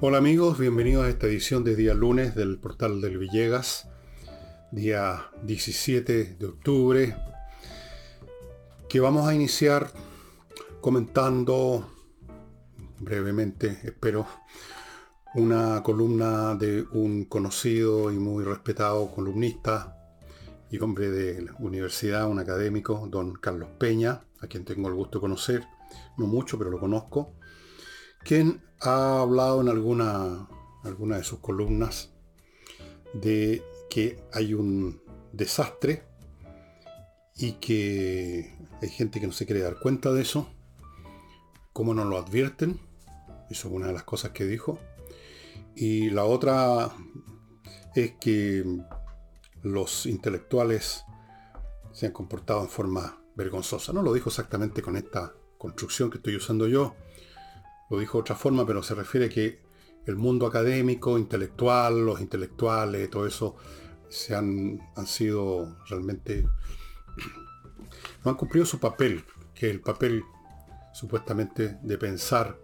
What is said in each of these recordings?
Hola amigos, bienvenidos a esta edición de día lunes del portal del Villegas, día 17 de octubre, que vamos a iniciar comentando brevemente, espero, una columna de un conocido y muy respetado columnista y hombre de la universidad, un académico, don Carlos Peña, a quien tengo el gusto de conocer, no mucho, pero lo conozco, quien ha hablado en alguna, alguna de sus columnas de que hay un desastre y que hay gente que no se quiere dar cuenta de eso, cómo no lo advierten, eso es una de las cosas que dijo, y la otra es que los intelectuales se han comportado en forma vergonzosa. No lo dijo exactamente con esta construcción que estoy usando yo, lo dijo de otra forma, pero se refiere a que el mundo académico, intelectual, los intelectuales, todo eso, se han, han sido realmente... no han cumplido su papel, que el papel supuestamente de pensar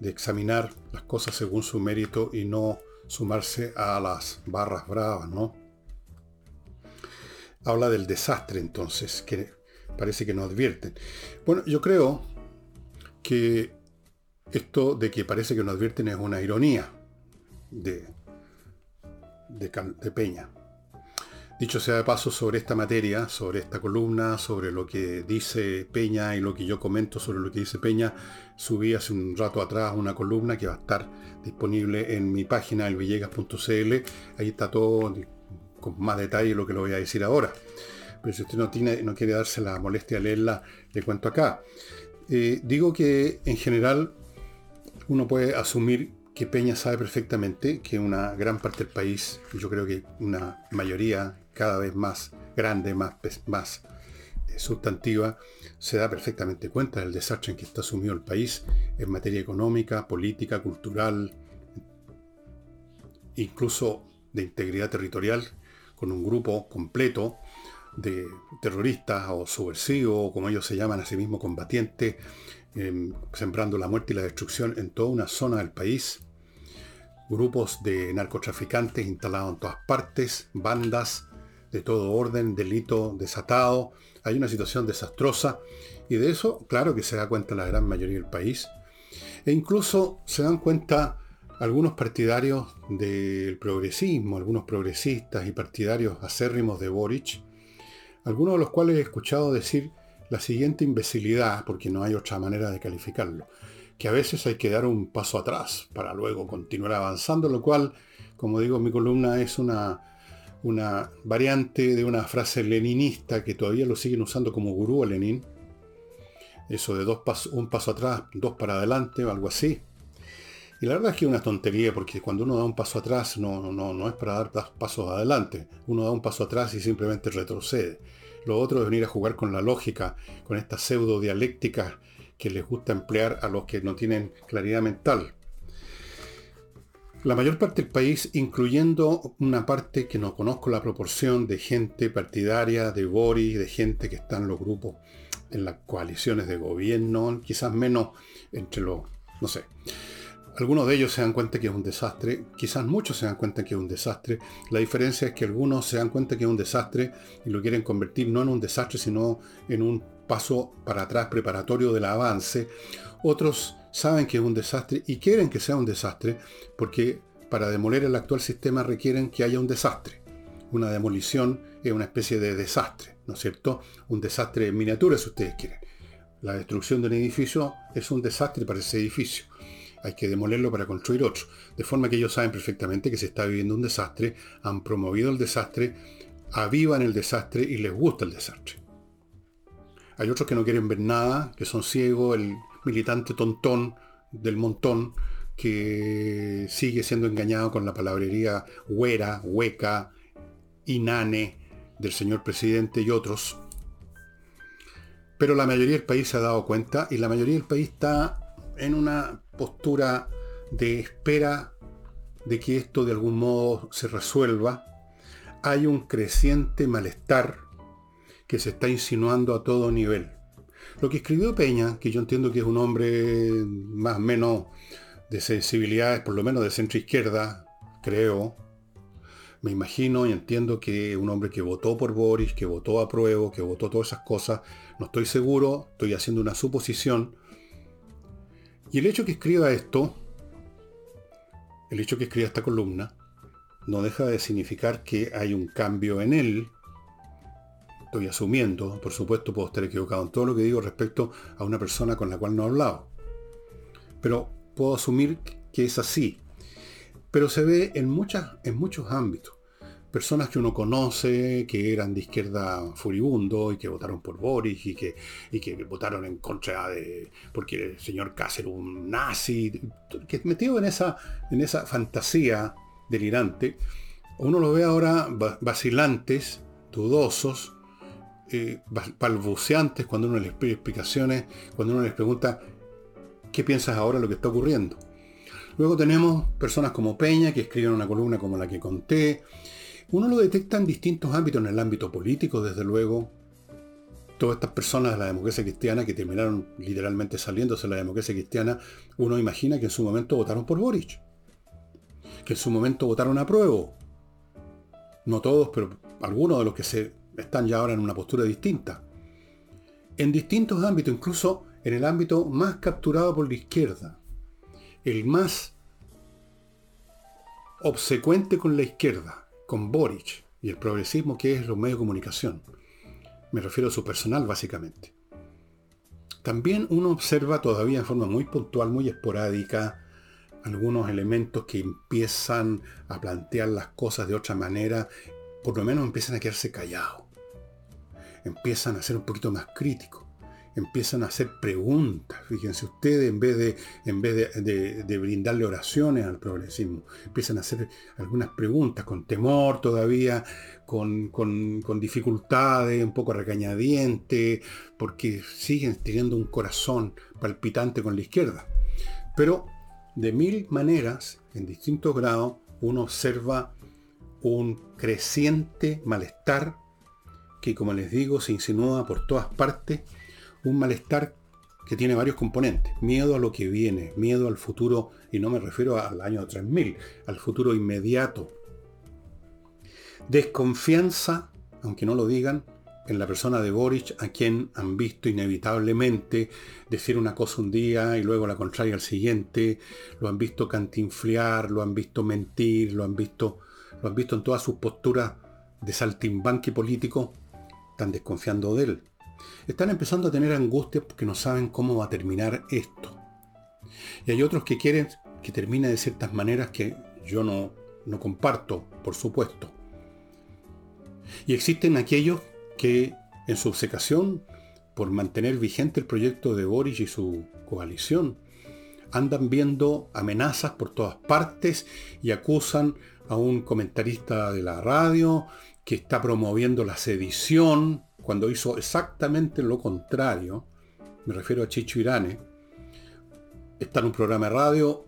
de examinar las cosas según su mérito y no sumarse a las barras bravas, ¿no? Habla del desastre entonces, que parece que no advierten. Bueno, yo creo que esto de que parece que no advierten es una ironía de, de, Peña. Dicho sea de paso sobre esta materia, sobre esta columna, sobre lo que dice Peña y lo que yo comento sobre lo que dice Peña, subí hace un rato atrás una columna que va a estar disponible en mi página elvillegas.cl. Ahí está todo con más detalle lo que lo voy a decir ahora. Pero si usted no, tiene, no quiere darse la molestia de leerla, le cuento acá. Eh, digo que en general uno puede asumir que Peña sabe perfectamente que una gran parte del país, yo creo que una mayoría cada vez más grande, más, más eh, sustantiva, se da perfectamente cuenta del desastre en que está sumido el país en materia económica, política, cultural, incluso de integridad territorial, con un grupo completo de terroristas o subversivos, o como ellos se llaman a sí mismos, combatientes, em, sembrando la muerte y la destrucción en toda una zona del país, grupos de narcotraficantes instalados en todas partes, bandas de todo orden, delito desatado, hay una situación desastrosa y de eso, claro que se da cuenta la gran mayoría del país. E incluso se dan cuenta algunos partidarios del progresismo, algunos progresistas y partidarios acérrimos de Boric, algunos de los cuales he escuchado decir la siguiente imbecilidad, porque no hay otra manera de calificarlo, que a veces hay que dar un paso atrás para luego continuar avanzando, lo cual, como digo mi columna, es una variante de una frase leninista que todavía lo siguen usando como gurú a Lenin. Eso de dos un paso atrás, dos para adelante o algo así. Y la verdad es que es una tontería porque cuando uno da un paso atrás no, no, no es para dar pasos adelante. Uno da un paso atrás y simplemente retrocede. Lo otro es venir a jugar con la lógica, con esta pseudo dialéctica que les gusta emplear a los que no tienen claridad mental. La mayor parte del país, incluyendo una parte que no conozco la proporción de gente partidaria de Boris, de gente que está en los grupos, en las coaliciones de gobierno, quizás menos entre los, no sé. Algunos de ellos se dan cuenta que es un desastre, quizás muchos se dan cuenta que es un desastre. La diferencia es que algunos se dan cuenta que es un desastre y lo quieren convertir no en un desastre, sino en un paso para atrás preparatorio del avance. Otros saben que es un desastre y quieren que sea un desastre porque para demoler el actual sistema requieren que haya un desastre. Una demolición es una especie de desastre, ¿no es cierto? Un desastre en miniatura si ustedes quieren. La destrucción de un edificio es un desastre para ese edificio. Hay que demolerlo para construir otro. De forma que ellos saben perfectamente que se está viviendo un desastre, han promovido el desastre, avivan el desastre y les gusta el desastre. Hay otros que no quieren ver nada, que son ciegos, el militante tontón del montón que sigue siendo engañado con la palabrería huera, hueca, inane del señor presidente y otros. Pero la mayoría del país se ha dado cuenta y la mayoría del país está en una postura de espera de que esto de algún modo se resuelva. Hay un creciente malestar que se está insinuando a todo nivel. Lo que escribió Peña, que yo entiendo que es un hombre más o menos de sensibilidades, por lo menos de centro izquierda, creo, me imagino y entiendo que un hombre que votó por Boris, que votó a prueba, que votó todas esas cosas, no estoy seguro, estoy haciendo una suposición. Y el hecho que escriba esto, el hecho que escriba esta columna, no deja de significar que hay un cambio en él. Estoy asumiendo, por supuesto puedo estar equivocado en todo lo que digo respecto a una persona con la cual no he hablado. Pero puedo asumir que es así. Pero se ve en, en muchos ámbitos. Personas que uno conoce, que eran de izquierda furibundo y que votaron por Boris y que, y que votaron en contra de... porque el señor Cáceres un nazi, que metido en esa, en esa fantasía delirante, uno lo ve ahora vacilantes, dudosos, eh, balbuceantes cuando uno les pide explicaciones, cuando uno les pregunta, ¿qué piensas ahora de lo que está ocurriendo? Luego tenemos personas como Peña, que escriben una columna como la que conté. Uno lo detecta en distintos ámbitos, en el ámbito político, desde luego. Todas estas personas de la democracia cristiana que terminaron literalmente saliéndose de la democracia cristiana, uno imagina que en su momento votaron por Boric. Que en su momento votaron a prueba. No todos, pero algunos de los que se están ya ahora en una postura distinta. En distintos ámbitos, incluso en el ámbito más capturado por la izquierda el más obsecuente con la izquierda, con Boric y el progresismo que es los medios de comunicación. Me refiero a su personal básicamente. También uno observa todavía en forma muy puntual, muy esporádica, algunos elementos que empiezan a plantear las cosas de otra manera, por lo menos empiezan a quedarse callados. Empiezan a ser un poquito más críticos empiezan a hacer preguntas. Fíjense ustedes, en vez de, en vez de, brindarle oraciones al progresismo, empiezan a hacer algunas preguntas con temor todavía, con, con dificultades, un poco recañadiente, porque siguen teniendo un corazón palpitante con la izquierda. Pero de mil maneras, en distintos grados, uno observa un creciente malestar que, como les digo, se insinúa por todas partes un malestar que tiene varios componentes. Miedo a lo que viene, miedo al futuro, y no me refiero al año 3000, al futuro inmediato. Desconfianza, aunque no lo digan, en la persona de Boric, a quien han visto inevitablemente decir una cosa un día y luego la contraria al siguiente, lo han visto cantinflear, lo han visto mentir, lo han visto, lo han visto en todas sus posturas de saltimbanque político, están desconfiando de él están empezando a tener angustia porque no saben cómo va a terminar esto. Y hay otros que quieren que termine de ciertas maneras que yo no, no comparto, por supuesto. Y existen aquellos que en su obsecación por mantener vigente el proyecto de Boris y su coalición, andan viendo amenazas por todas partes y acusan a un comentarista de la radio que está promoviendo la sedición, cuando hizo exactamente lo contrario, me refiero a Chicho Irane, está en un programa de radio,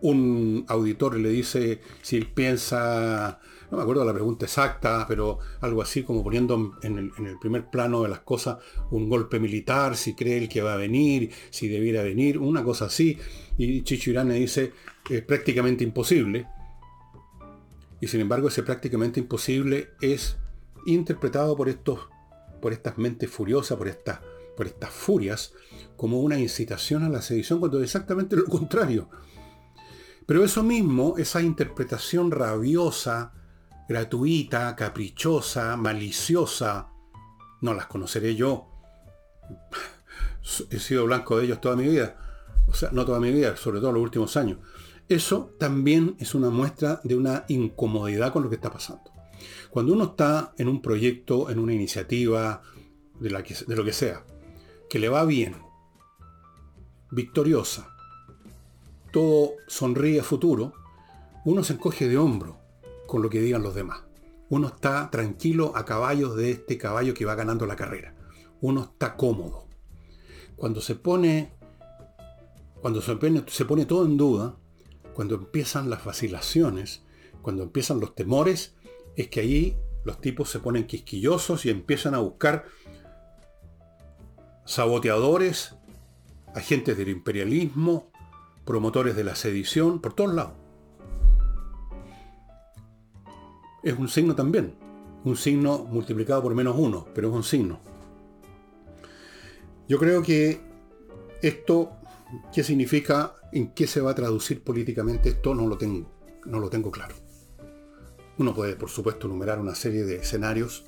un auditor le dice si él piensa, no me acuerdo la pregunta exacta, pero algo así como poniendo en el, primer plano de las cosas un golpe militar, si cree él que va a venir, si debiera venir, una cosa así. Y Chicho Irane dice, es prácticamente imposible. Y sin embargo ese prácticamente imposible es interpretado por estos por estas mentes furiosas, por, por estas furias, como una incitación a la sedición, cuando es exactamente lo contrario. Pero eso mismo, esa interpretación rabiosa, gratuita, caprichosa, maliciosa, no las conoceré yo. He sido blanco de ellos toda mi vida. O sea, no toda mi vida, sobre todo los últimos años. Eso también es una muestra de una incomodidad con lo que está pasando. Cuando uno está en un proyecto, en una iniciativa, de, lo que sea, que le va bien, victoriosa, todo sonríe a futuro, uno se encoge de hombro con lo que digan los demás. Uno está tranquilo a caballos de este caballo que va ganando la carrera. Uno está cómodo. Cuando se pone, cuando se pone todo en duda, cuando empiezan las vacilaciones, cuando empiezan los temores, es que ahí los tipos se ponen quisquillosos y empiezan a buscar saboteadores, agentes del imperialismo, promotores de la sedición, por todos lados. Es un signo también, un signo multiplicado por menos uno, pero es un signo. Yo creo que esto, ¿qué significa? ¿En qué se va a traducir políticamente esto? No lo tengo, no lo tengo claro. Uno puede, por supuesto, enumerar una serie de escenarios,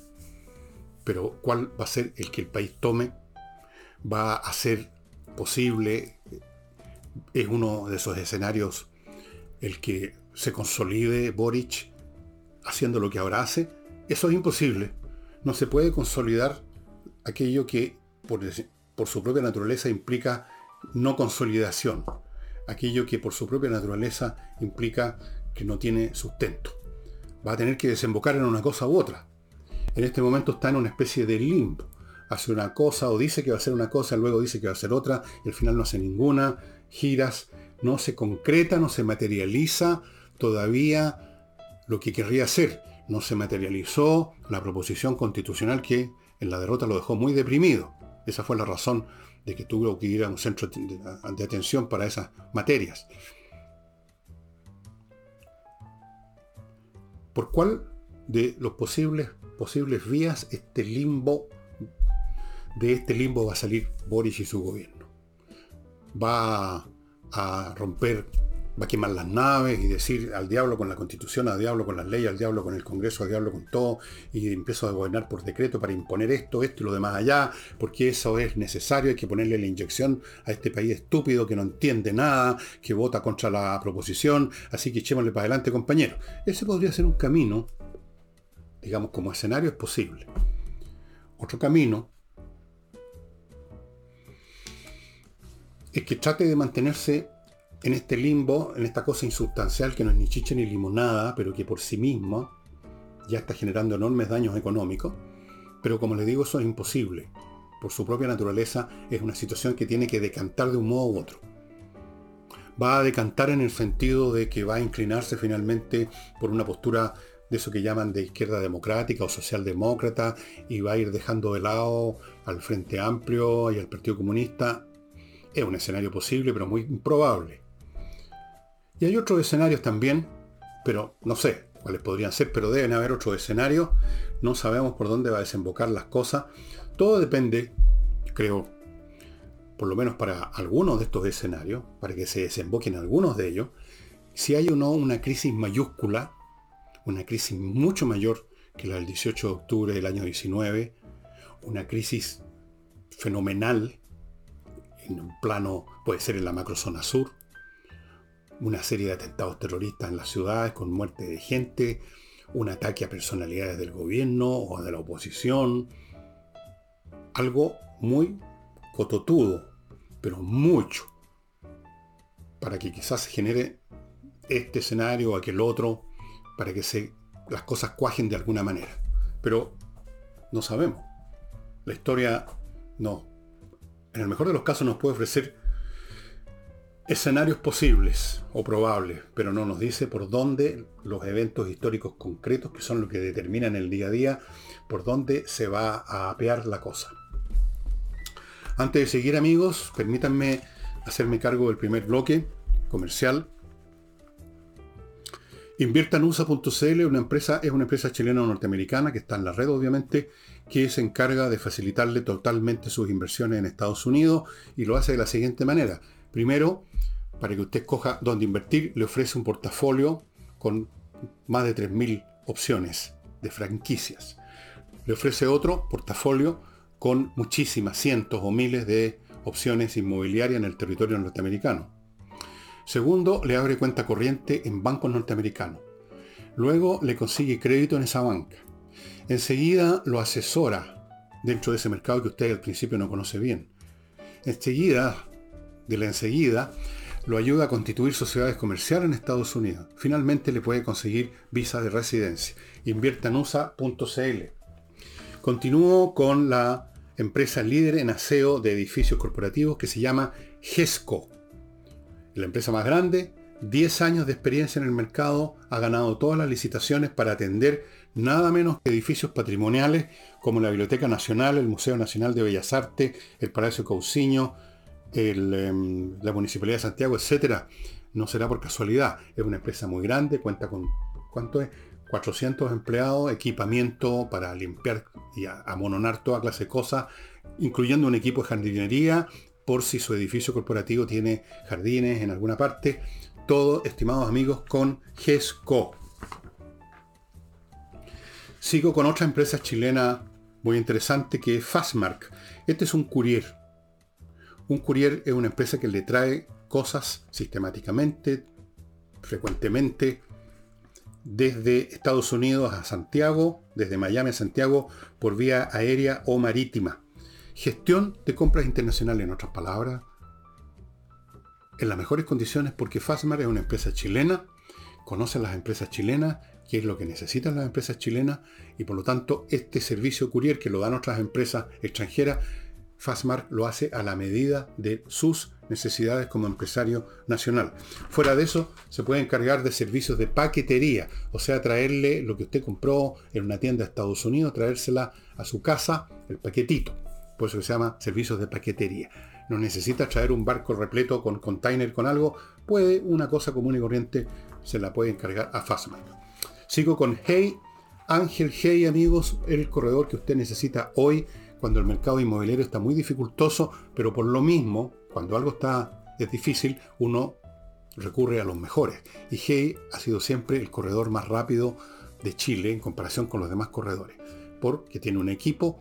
pero ¿cuál va a ser el que el país tome? ¿Va a ser posible? ¿Es uno de esos escenarios el que se consolide Boric haciendo lo que ahora hace? Eso es imposible. No se puede consolidar aquello que por, por su propia naturaleza implica no consolidación. Aquello que por su propia naturaleza implica que no tiene sustento va a tener que desembocar en una cosa u otra. En este momento está en una especie de limbo. Hace una cosa o dice que va a hacer una cosa, luego dice que va a hacer otra, y al final no hace ninguna. Giras, no se concreta, no se materializa todavía lo que querría hacer. No se materializó la proposición constitucional que en la derrota lo dejó muy deprimido. Esa fue la razón de que tuvo que ir a un centro de atención para esas materias. ¿Por cuál de los posibles, posibles vías este limbo, de este limbo va a salir Boris y su gobierno? ¿Va a romper va a quemar las naves y decir al diablo con la constitución, al diablo con las leyes, al diablo con el Congreso, al diablo con todo, y empiezo a gobernar por decreto para imponer esto, esto y lo demás allá, porque eso es necesario, hay que ponerle la inyección a este país estúpido que no entiende nada, que vota contra la proposición, así que echémosle para adelante, compañeros. Ese podría ser un camino, digamos, como escenario es posible. Otro camino es que trate de mantenerse en este limbo, en esta cosa insustancial que no es ni chicha ni limonada, pero que por sí mismo ya está generando enormes daños económicos. Pero como les digo, eso es imposible. Por su propia naturaleza es una situación que tiene que decantar de un modo u otro. Va a decantar en el sentido de que va a inclinarse finalmente por una postura de eso que llaman de izquierda democrática o socialdemócrata y va a ir dejando de lado al Frente Amplio y al Partido Comunista. Es un escenario posible, pero muy improbable. Y hay otros escenarios también, pero no sé cuáles podrían ser, pero deben haber otros escenarios. No sabemos por dónde va a desembocar las cosas. Todo depende, creo, por lo menos para algunos de estos escenarios, para que se desemboquen algunos de ellos, si hay o no una crisis mayúscula, una crisis mucho mayor que la del 18 de octubre del año 19, una crisis fenomenal en un plano, puede ser en la macrozona sur, una serie de atentados terroristas en las ciudades con muerte de gente, un ataque a personalidades del gobierno o de la oposición. Algo muy cototudo, pero mucho, para que quizás se genere este escenario o aquel otro, para que se, las cosas cuajen de alguna manera. Pero no sabemos. La historia no. En el mejor de los casos nos puede ofrecer escenarios posibles o probables, pero no nos dice por dónde los eventos históricos concretos, que son los que determinan el día a día, por dónde se va a apear la cosa. Antes de seguir amigos, permítanme hacerme cargo del primer bloque comercial. Inviertanusa.cl una empresa, es una empresa chilena norteamericana que está en la red obviamente, que se encarga de facilitarle totalmente sus inversiones en Estados Unidos y lo hace de la siguiente manera Primero, para que usted escoja dónde invertir, le ofrece un portafolio con más de 3.000 opciones de franquicias. Le ofrece otro portafolio con muchísimas, cientos o miles de opciones inmobiliarias en el territorio norteamericano. Segundo, le abre cuenta corriente en bancos norteamericanos. Luego le consigue crédito en esa banca. Enseguida lo asesora dentro de ese mercado que usted al principio no conoce bien. Enseguida de la enseguida, lo ayuda a constituir sociedades comerciales en Estados Unidos. Finalmente le puede conseguir visa de residencia. Invierta en USA.cl. Continúo con la empresa líder en aseo de edificios corporativos que se llama GESCO. La empresa más grande, 10 años de experiencia en el mercado, ha ganado todas las licitaciones para atender nada menos que edificios patrimoniales como la Biblioteca Nacional, el Museo Nacional de Bellas Artes, el Palacio Cauciño, em, la Municipalidad de Santiago, etc. No será por casualidad. Es una empresa muy grande, cuenta con, ¿cuánto es? 400 empleados, equipamiento para limpiar y amononar toda clase de cosas, incluyendo un equipo de jardinería, por si su edificio corporativo tiene jardines en alguna parte. Todo, estimados amigos, con GESCO. Sigo con otra empresa chilena muy interesante que es Fastmark. Este es un courier. Un courier es una empresa que le trae cosas sistemáticamente, frecuentemente, desde Estados Unidos a Santiago, desde Miami a Santiago, por vía aérea o marítima. Gestión de compras internacionales, en otras palabras, en las mejores condiciones porque Fastmark es una empresa chilena, conoce a las empresas chilenas, qué es lo que necesitan las empresas chilenas y por lo tanto este servicio courier que lo dan otras empresas extranjeras, Fastmark lo hace a la medida de sus necesidades como empresario nacional. Fuera de eso, se puede encargar de servicios de paquetería, o sea, traerle lo que usted compró en una tienda de Estados Unidos, traérsela a su casa, el paquetito. Por eso se llama servicios de paquetería. No necesita traer un barco repleto con container con algo, puede una cosa común y corriente, se la puede encargar a Fastmark. Sigo con Hey, Ángel Hey, amigos, el corredor que usted necesita hoy cuando el mercado inmobiliario está muy dificultoso, pero por lo mismo cuando algo está, es difícil, uno recurre a los mejores. Y Hey ha sido siempre el corredor más rápido de Chile en comparación con los demás corredores, porque tiene un equipo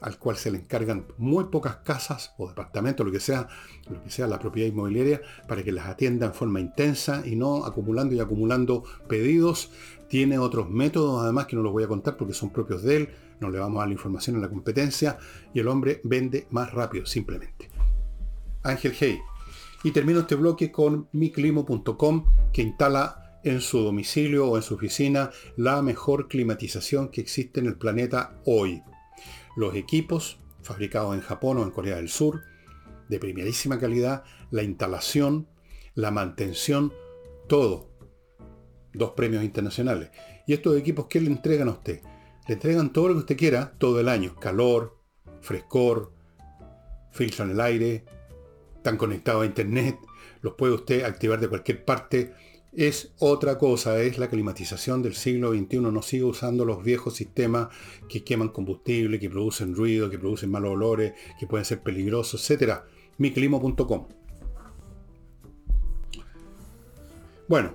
al cual se le encargan muy pocas casas o departamentos, lo que sea, lo que sea la propiedad inmobiliaria, para que las atienda en forma intensa y no acumulando y acumulando pedidos. Tiene otros métodos, además, que no los voy a contar porque son propios de él, no le vamos a dar la información en la competencia, y el hombre vende más rápido, simplemente. Ángel Hey. Y termino este bloque con miclimo.com que instala en su domicilio o en su oficina la mejor climatización que existe en el planeta hoy. Los equipos fabricados en Japón o en Corea del Sur, de primerísima calidad, la instalación, la mantención, todo. Dos premios internacionales. ¿Y estos equipos qué le entregan a usted? Le entregan todo lo que usted quiera todo el año. Calor, frescor, filtran el aire, están conectados a internet, los puede usted activar de cualquier parte. Es otra cosa, es la climatización del siglo XXI. No sigue usando los viejos sistemas que queman combustible, que producen ruido, que producen malos olores, que pueden ser peligrosos, etc. miclimo.com. Bueno,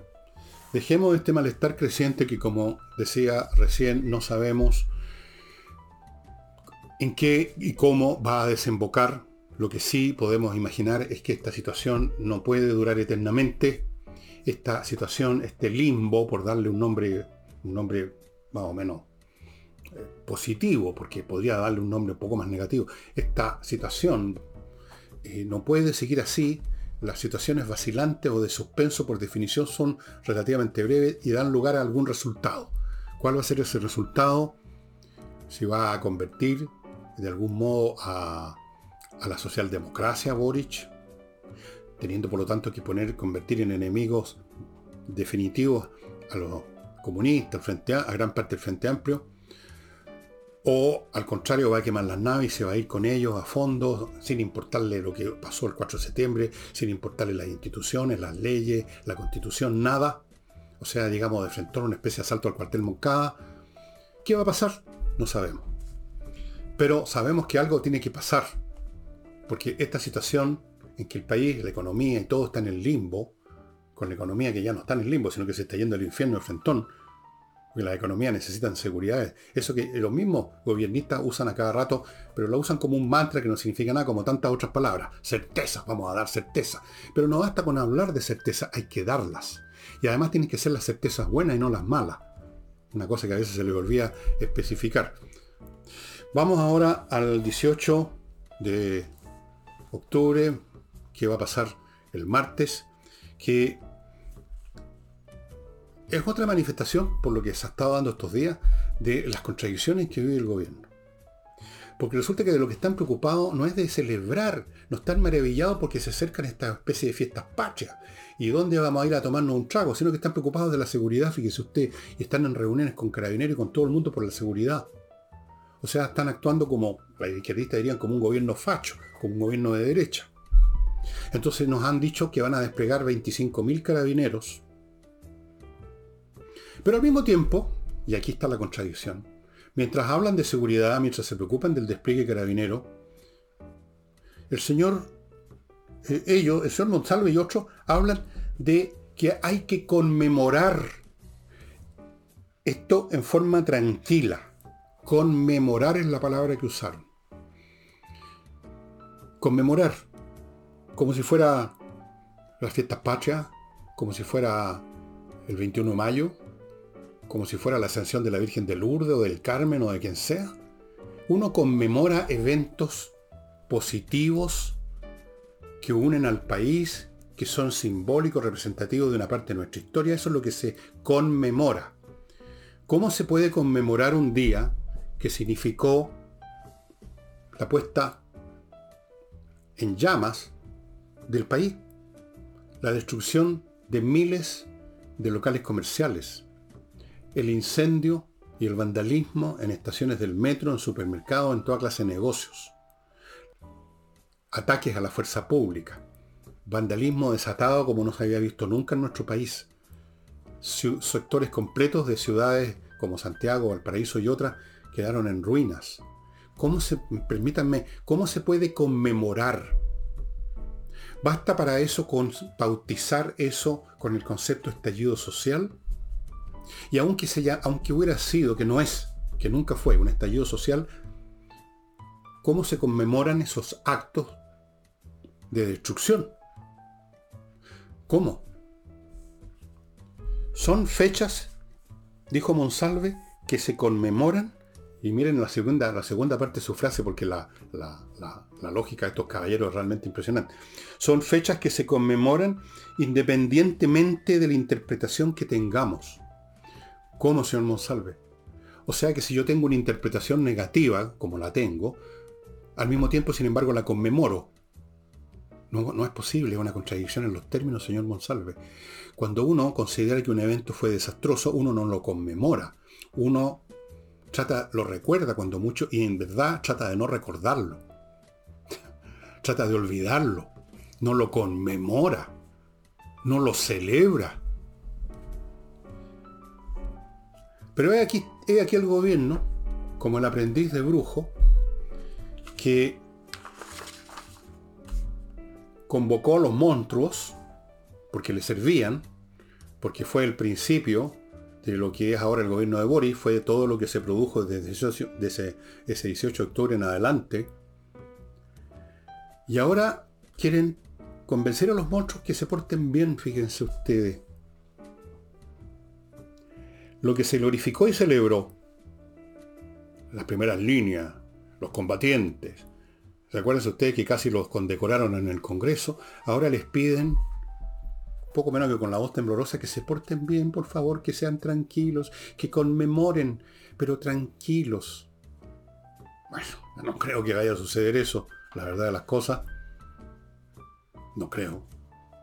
dejemos este malestar creciente que como decía recién no sabemos en qué y cómo va a desembocar lo que sí podemos imaginar es que esta situación no puede durar eternamente. Esta situación, este limbo, por darle un nombre, un nombre más o menos eh, positivo, porque podría darle un nombre un poco más negativo. Esta situación eh, no puede seguir así. Las situaciones vacilantes o de suspenso por definición son relativamente breves y dan lugar a algún resultado. ¿Cuál va a ser ese resultado? Si va a convertir de algún modo a, la socialdemocracia Boric, teniendo por lo tanto que poner, convertir en enemigos definitivos a los comunistas, frente a, a gran parte del Frente Amplio, o al contrario va a quemar las naves y se va a ir con ellos a fondo, sin importarle lo que pasó el 4 de septiembre, sin importarle las instituciones, las leyes, la constitución, nada. O sea, digamos, de frente a una especie de asalto al cuartel Moncada. ¿Qué va a pasar? No sabemos. Pero sabemos que algo tiene que pasar porque esta situación en que el país, la economía y todo está en el limbo, con la economía que ya no está en el limbo, sino que se está yendo al infierno, el frentón, porque las economías necesitan seguridad. Eso que los mismos gobiernistas usan a cada rato, pero lo usan como un mantra que no significa nada, como tantas otras palabras. Certeza, vamos a dar certeza. Pero no basta con hablar de certeza, hay que darlas. Y además tienen que ser las certezas buenas y no las malas. Una cosa que a veces se le olvida especificar. Vamos ahora al 18 de octubre, que va a pasar el martes, que es otra manifestación, por lo que se ha estado dando estos días, de las contradicciones que vive el gobierno. Porque resulta que de lo que están preocupados no es de celebrar, no están maravillados porque se acercan esta especie de fiestas patrias. ¿Y dónde vamos a ir a tomarnos un trago? Sino que están preocupados de la seguridad, fíjese usted, y están en reuniones con carabineros y con todo el mundo por la seguridad. O sea, están actuando como, la izquierdistas dirían, como un gobierno facho, como un gobierno de derecha. Entonces nos han dicho que van a desplegar 25.000 carabineros. Pero al mismo tiempo, y aquí está la contradicción, mientras hablan de seguridad, mientras se preocupan del despliegue carabinero, el señor, eh, ellos, el señor Monsalve y otros, hablan de que hay que conmemorar esto en forma tranquila. Conmemorar es la palabra que usaron. Conmemorar como si fuera las fiestas patrias, como si fuera el 21 de mayo, como si fuera la ascensión de la Virgen de Lourdes o del Carmen o de quien sea. Uno conmemora eventos positivos que unen al país, que son simbólicos, representativos de una parte de nuestra historia. Eso es lo que se conmemora. ¿Cómo se puede conmemorar un día que significó la puesta en llamas del país, la destrucción de miles de locales comerciales, el incendio y el vandalismo en estaciones del metro, en supermercados, en toda clase de negocios, ataques a la fuerza pública, vandalismo desatado como no se había visto nunca en nuestro país, sectores completos de ciudades como Santiago, Valparaíso y otras quedaron en ruinas. ¿Cómo se, permítanme, cómo se puede conmemorar ¿Basta para eso con bautizar eso con el concepto estallido social? Y aunque, sea, aunque hubiera sido, que no es, que nunca fue un estallido social, ¿cómo se conmemoran esos actos de destrucción? ¿Cómo? Son fechas, dijo Monsalve, que se conmemoran y miren la segunda, la segunda parte de su frase, porque la, lógica de estos caballeros es realmente impresionante. Son fechas que se conmemoran independientemente de la interpretación que tengamos. ¿Cómo, señor Monsalve? O sea que si yo tengo una interpretación negativa, como la tengo, al mismo tiempo, sin embargo, la conmemoro. No, no es posible, una contradicción en los términos, señor Monsalve. Cuando uno considera que un evento fue desastroso, uno no lo conmemora. Uno trata, lo recuerda cuando mucho y en verdad trata de no recordarlo. trata de olvidarlo. No lo conmemora. No lo celebra. Pero he aquí, aquí el gobierno, como el aprendiz de brujo, que convocó a los monstruos, porque le servían, porque fue el principio de lo que es ahora el gobierno de Boris fue todo lo que se produjo desde ese, ese 18 de octubre en adelante. Y ahora quieren convencer a los monstruos que se porten bien, fíjense ustedes. Lo que se glorificó y celebró, las primeras líneas, los combatientes, ¿recuerdan ustedes que casi los condecoraron en el Congreso? Ahora les piden poco menos que con la voz temblorosa, que se porten bien, por favor, que sean tranquilos, que conmemoren, pero tranquilos. Bueno, no creo que vaya a suceder eso, la verdad de las cosas. No creo.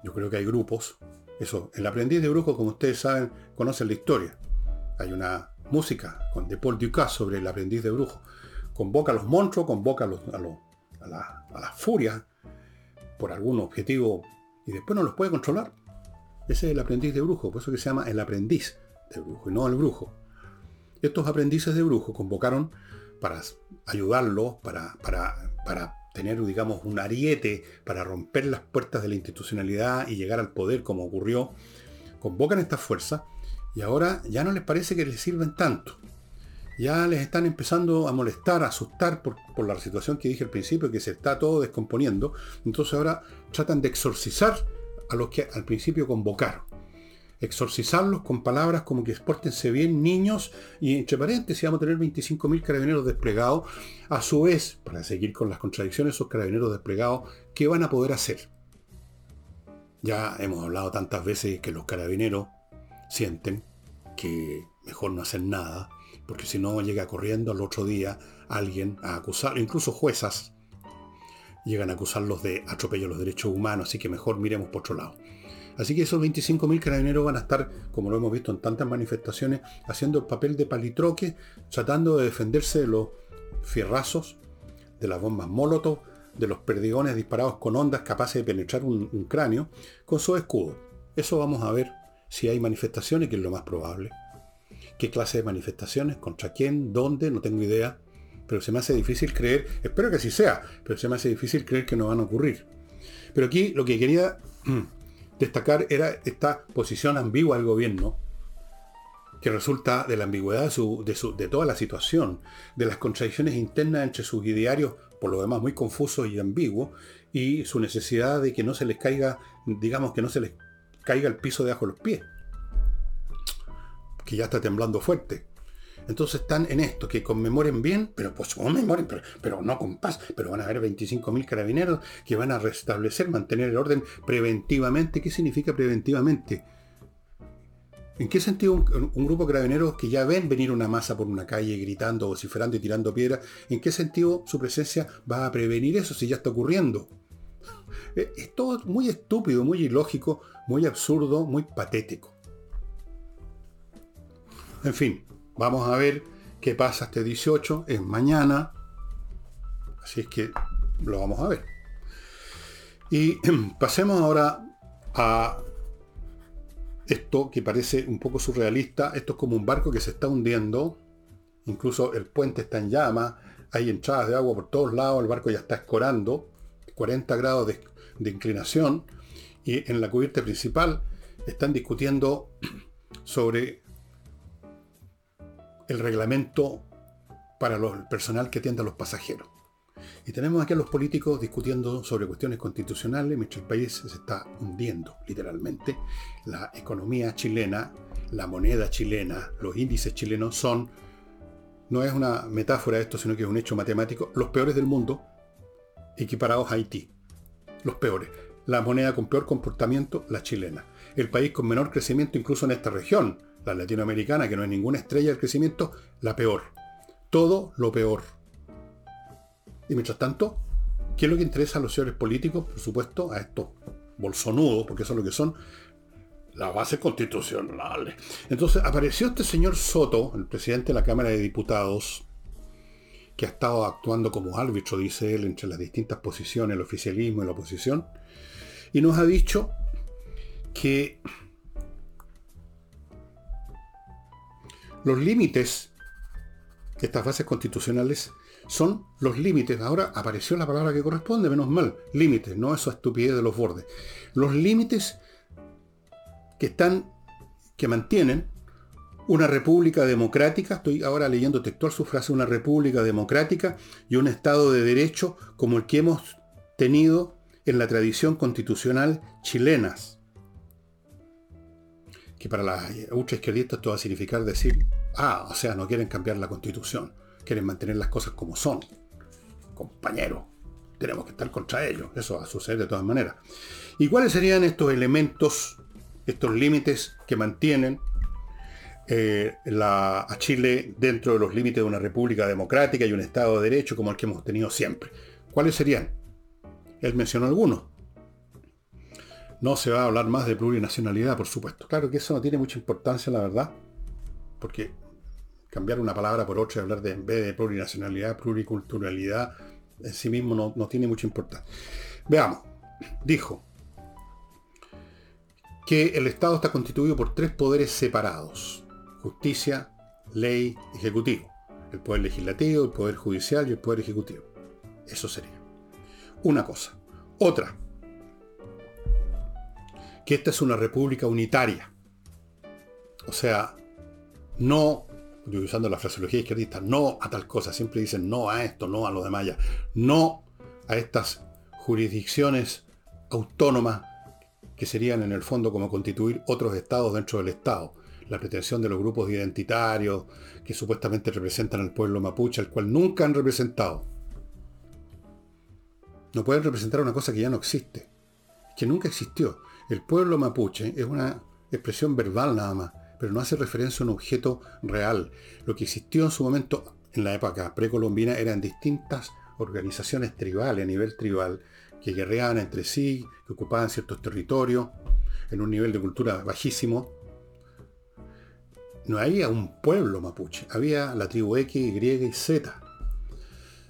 Yo creo que hay grupos. Eso, el aprendiz de brujo, como ustedes saben, conocen la historia. Hay una música con de Paul Dukas sobre el aprendiz de brujo. Convoca a los monstruos, convoca a, los, a, la, a la furia por algún objetivo y después no los puede controlar. Ese es el aprendiz de brujo, por eso que se llama el aprendiz de brujo y no el brujo. Estos aprendices de brujo convocaron para ayudarlo, para, para, para tener, digamos, un ariete para romper las puertas de la institucionalidad y llegar al poder como ocurrió, convocan estas fuerzas y ahora ya no les parece que les sirven tanto. Ya les están empezando a molestar, a asustar por, por la situación que dije al principio, que se está todo descomponiendo. Entonces ahora tratan de exorcizar a los que al principio convocaron. Exorcizarlos con palabras como que expórtense bien niños y entre paréntesis vamos a tener 25.000 carabineros desplegados. A su vez, para seguir con las contradicciones, esos carabineros desplegados, ¿qué van a poder hacer? Ya hemos hablado tantas veces que los carabineros sienten que mejor no hacen nada, porque si no llega corriendo al otro día alguien a acusar, incluso juezas llegan a acusarlos de atropello a los derechos humanos, así que mejor miremos por otro lado. Así que esos 25.000 carabineros van a estar, como lo hemos visto en tantas manifestaciones, haciendo el papel de palitroque, tratando de defenderse de los fierrazos, de las bombas molotov, de los perdigones disparados con ondas capaces de penetrar un, un cráneo, con su escudo. Eso vamos a ver si hay manifestaciones, que es lo más probable. ¿Qué clase de manifestaciones? ¿Contra quién? ¿Dónde? No tengo idea. Pero se me hace difícil creer, espero que así sea, pero se me hace difícil creer que no van a ocurrir. Pero aquí lo que quería destacar era esta posición ambigua del gobierno, que resulta de la ambigüedad de, de, toda la situación, de las contradicciones internas entre sus idearios, por lo demás muy confusos y ambiguos, y su necesidad de que no se les caiga, digamos que no se les caiga el piso debajo de los pies, que ya está temblando fuerte. Entonces están en esto, que conmemoren bien, pero pues conmemoren, pero, pero no con paz, pero van a haber 25.000 carabineros que van a restablecer, mantener el orden preventivamente. ¿Qué significa preventivamente? ¿En qué sentido un, grupo de carabineros que ya ven venir una masa por una calle gritando, vociferando y tirando piedras, ¿en qué sentido su presencia va a prevenir eso si ya está ocurriendo? Eh, es todo muy estúpido, muy ilógico, muy absurdo, muy patético. En fin, Vamos a ver qué pasa este 18, es mañana. Así es que lo vamos a ver. Y pasemos ahora a esto que parece un poco surrealista. Esto es como un barco que se está hundiendo. Incluso el puente está en llama. Hay entradas de agua por todos lados. El barco ya está escorando. 40 grados de, inclinación. Y en la cubierta principal están discutiendo sobre el reglamento para el personal que atienda a los pasajeros. Y tenemos aquí a los políticos discutiendo sobre cuestiones constitucionales mientras el país se está hundiendo, literalmente. La economía chilena, la moneda chilena, los índices chilenos son, no es una metáfora esto, sino que es un hecho matemático, los peores del mundo, equiparados a Haití. Los peores. La moneda con peor comportamiento, la chilena. El país con menor crecimiento incluso en esta región, la latinoamericana, que no es ninguna estrella del crecimiento, la peor. Todo lo peor. Y mientras tanto, ¿qué es lo que interesa a los señores políticos? Por supuesto, a estos bolsonudos, porque eso es lo que son, la base constitucional. Entonces apareció este señor Soto, el presidente de la Cámara de Diputados, que ha estado actuando como árbitro, dice él, entre las distintas posiciones, el oficialismo y la oposición, y nos ha dicho que Los límites estas bases constitucionales son los límites. Ahora apareció la palabra que corresponde, menos mal. Límites, no eso estupidez de los bordes. Los límites que están, que mantienen una república democrática, estoy ahora leyendo textual su frase, una república democrática y un Estado de Derecho como el que hemos tenido en la tradición constitucional chilenas que para las izquierdistas esto va a significar decir, ah, o sea, no quieren cambiar la constitución, quieren mantener las cosas como son. Compañero, tenemos que estar contra ellos, eso va a suceder de todas maneras. ¿Y cuáles serían estos elementos, estos límites que mantienen eh, a Chile dentro de los límites de una república democrática y un Estado de Derecho como el que hemos tenido siempre? ¿Cuáles serían? Él mencionó algunos. No se va a hablar más de plurinacionalidad, por supuesto. Claro que eso no tiene mucha importancia, la verdad, porque cambiar una palabra por otra y hablar de, en vez de plurinacionalidad, pluriculturalidad, en sí mismo no tiene mucha importancia. Veamos, dijo que el Estado está constituido por tres poderes separados. Justicia, ley, ejecutivo. El poder legislativo, el poder judicial y el poder ejecutivo. Eso sería. Una cosa. Otra, que esta es una república unitaria. O sea, no, usando la fraseología izquierdista, no a tal cosa, siempre dicen no a esto, no a lo demás, no a estas jurisdicciones autónomas que serían en el fondo como constituir otros estados dentro del Estado. La pretensión de los grupos identitarios que supuestamente representan al pueblo mapuche, al cual nunca han representado. No pueden representar una cosa que ya no existe, que nunca existió. El pueblo mapuche es una expresión verbal nada más, pero no hace referencia a un objeto real. Lo que existió en su momento, en la época precolombina, eran distintas organizaciones tribales, a nivel tribal, que guerreaban entre sí, que ocupaban ciertos territorios, en un nivel de cultura bajísimo. No había un pueblo mapuche, había la tribu X, Y y Z.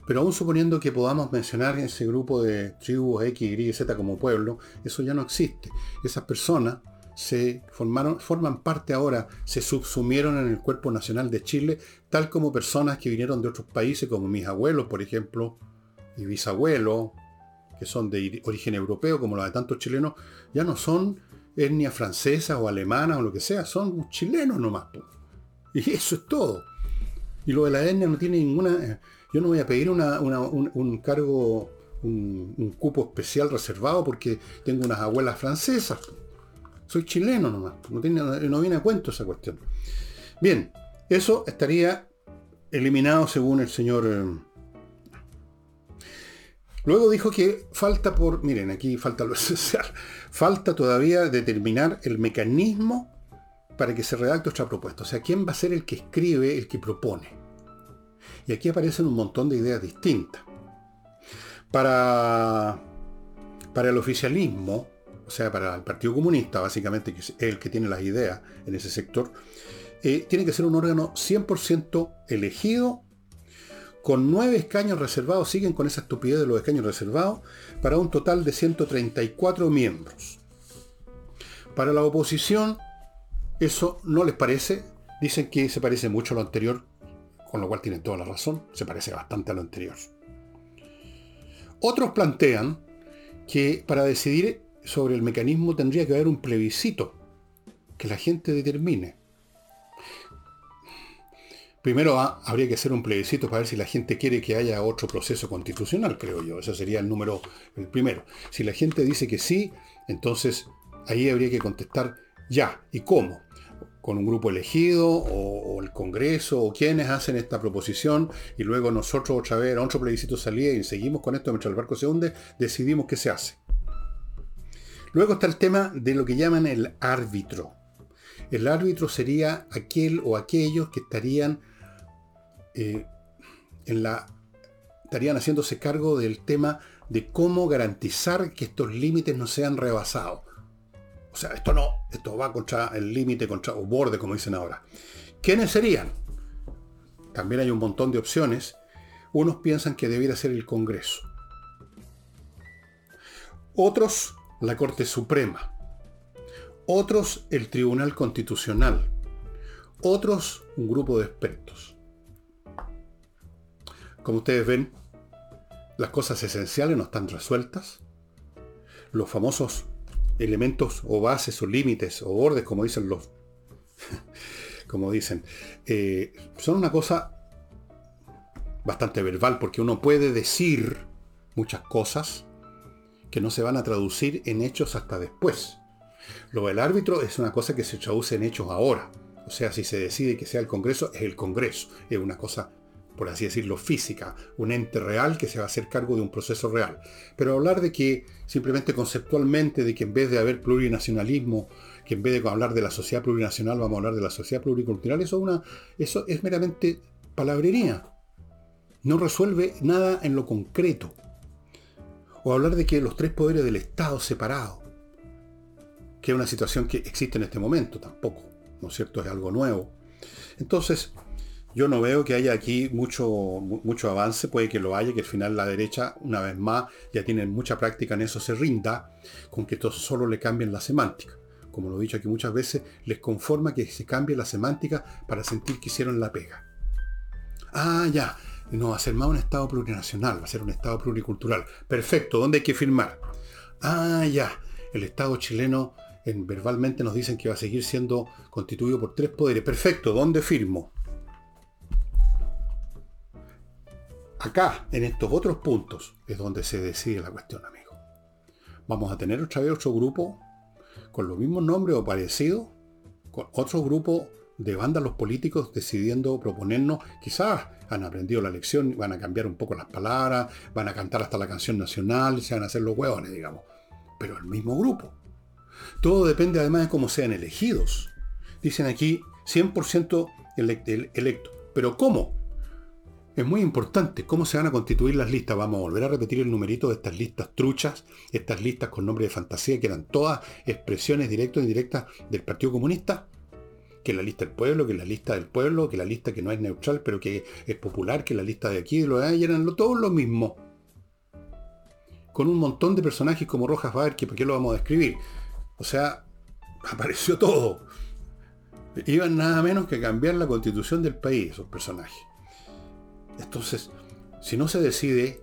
Pero aún suponiendo que podamos mencionar ese grupo de tribus X, Y y Z como pueblo, eso ya no existe. Esas personas se formaron, forman parte ahora, se subsumieron en el cuerpo nacional de Chile, tal como personas que vinieron de otros países, como mis abuelos, por ejemplo, y bisabuelos, que son de origen europeo, como los de tantos chilenos, ya no son etnia francesa o alemana o lo que sea, son chilenos nomás. Y eso es todo. Y lo de la etnia no tiene ninguna... Eh, yo no voy a pedir un, cargo, un, cupo especial reservado porque tengo unas abuelas francesas. Soy chileno nomás, no, tiene, no viene a cuento esa cuestión. Bien, eso estaría eliminado según el señor... Eh, luego dijo que falta por, miren, aquí falta lo esencial, falta todavía determinar el mecanismo para que se redacte otra propuesta. O sea, ¿quién va a ser el que escribe, el que propone? Y aquí aparecen un montón de ideas distintas. Para, para el oficialismo, o sea, para el Partido Comunista, básicamente, que es el que tiene las ideas en ese sector, eh, tiene que ser un órgano 100% elegido, con nueve escaños reservados, siguen con esa estupidez de los escaños reservados, para un total de 134 miembros. Para la oposición, eso no les parece, dicen que se parece mucho a lo anterior, con lo cual tienen toda la razón, se parece bastante a lo anterior. Otros plantean que para decidir sobre el mecanismo tendría que haber un plebiscito que la gente determine. Primero habría que hacer un plebiscito para ver si la gente quiere que haya otro proceso constitucional, creo yo. Ese sería el número el primero. Si la gente dice que sí, entonces ahí habría que contestar ya. ¿Y cómo? con un grupo elegido o, el Congreso o quienes hacen esta proposición y luego nosotros otra vez otro plebiscito salía y seguimos con esto mientras el barco se hunde, decidimos qué se hace. Luego está el tema de lo que llaman el árbitro. El árbitro sería aquel o aquellos que estarían eh, en la estarían haciéndose cargo del tema de cómo garantizar que estos límites no sean rebasados. O sea, esto no, esto va contra el límite, contra o borde, como dicen ahora. ¿Quiénes serían? También hay un montón de opciones. Unos piensan que debiera ser el Congreso. Otros la Corte Suprema, otros el Tribunal Constitucional, otros un grupo de expertos. Como ustedes ven, las cosas esenciales no están resueltas. Los famosos elementos o bases o límites o bordes, como dicen los, como dicen, eh, son una cosa bastante verbal, porque uno puede decir muchas cosas, que no se van a traducir en hechos hasta después. Lo del árbitro es una cosa que se traduce en hechos ahora. O sea, si se decide que sea el Congreso, es el Congreso. Es una cosa, por así decirlo, física, un ente real que se va a hacer cargo de un proceso real. Pero hablar de que simplemente conceptualmente, de que en vez de haber plurinacionalismo, que en vez de hablar de la sociedad plurinacional vamos a hablar de la sociedad pluricultural, eso, es meramente palabrería. No resuelve nada en lo concreto o hablar de que los tres poderes del Estado separados, que es una situación que existe en este momento tampoco, ¿no es cierto? Es algo nuevo. Entonces, yo no veo que haya aquí mucho, mucho avance, puede que lo haya, que al final la derecha, una vez más, ya tienen mucha práctica en eso, se rinda con que solo le cambien la semántica. Como lo he dicho aquí muchas veces, les conforma que se cambie la semántica para sentir que hicieron la pega. Ah, ya, no va a ser más un Estado plurinacional, va a ser un Estado pluricultural. Perfecto, ¿dónde hay que firmar? Ah, ya, el Estado chileno en, verbalmente nos dicen que va a seguir siendo constituido por tres poderes. Perfecto, ¿dónde firmo? Acá, en estos otros puntos, es donde se decide la cuestión, amigo. Vamos a tener otra vez otro grupo con los mismos nombres o parecidos, con otro grupo de los políticos decidiendo proponernos, quizás han aprendido la lección, van a cambiar un poco las palabras, van a cantar hasta la canción nacional, se van a hacer los huevones, digamos. Pero el mismo grupo. Todo depende además de cómo sean elegidos. dicen aquí 100% electo. ¿Pero cómo? Es muy importante cómo se van a constituir las listas. Vamos a volver a repetir el numerito de estas listas truchas, estas listas con nombre de fantasía, que eran todas expresiones directas e indirectas del Partido Comunista. Que la lista del pueblo, que la lista del pueblo, que la lista que no es neutral, pero que es popular, que la lista de aquí, de lo de allá, eran todos lo mismo. Con un montón de personajes como Rojas Baer, que por qué lo vamos a describir. O sea, apareció todo. Iban nada menos que cambiar la constitución del país, esos personajes. Entonces, si no se decide,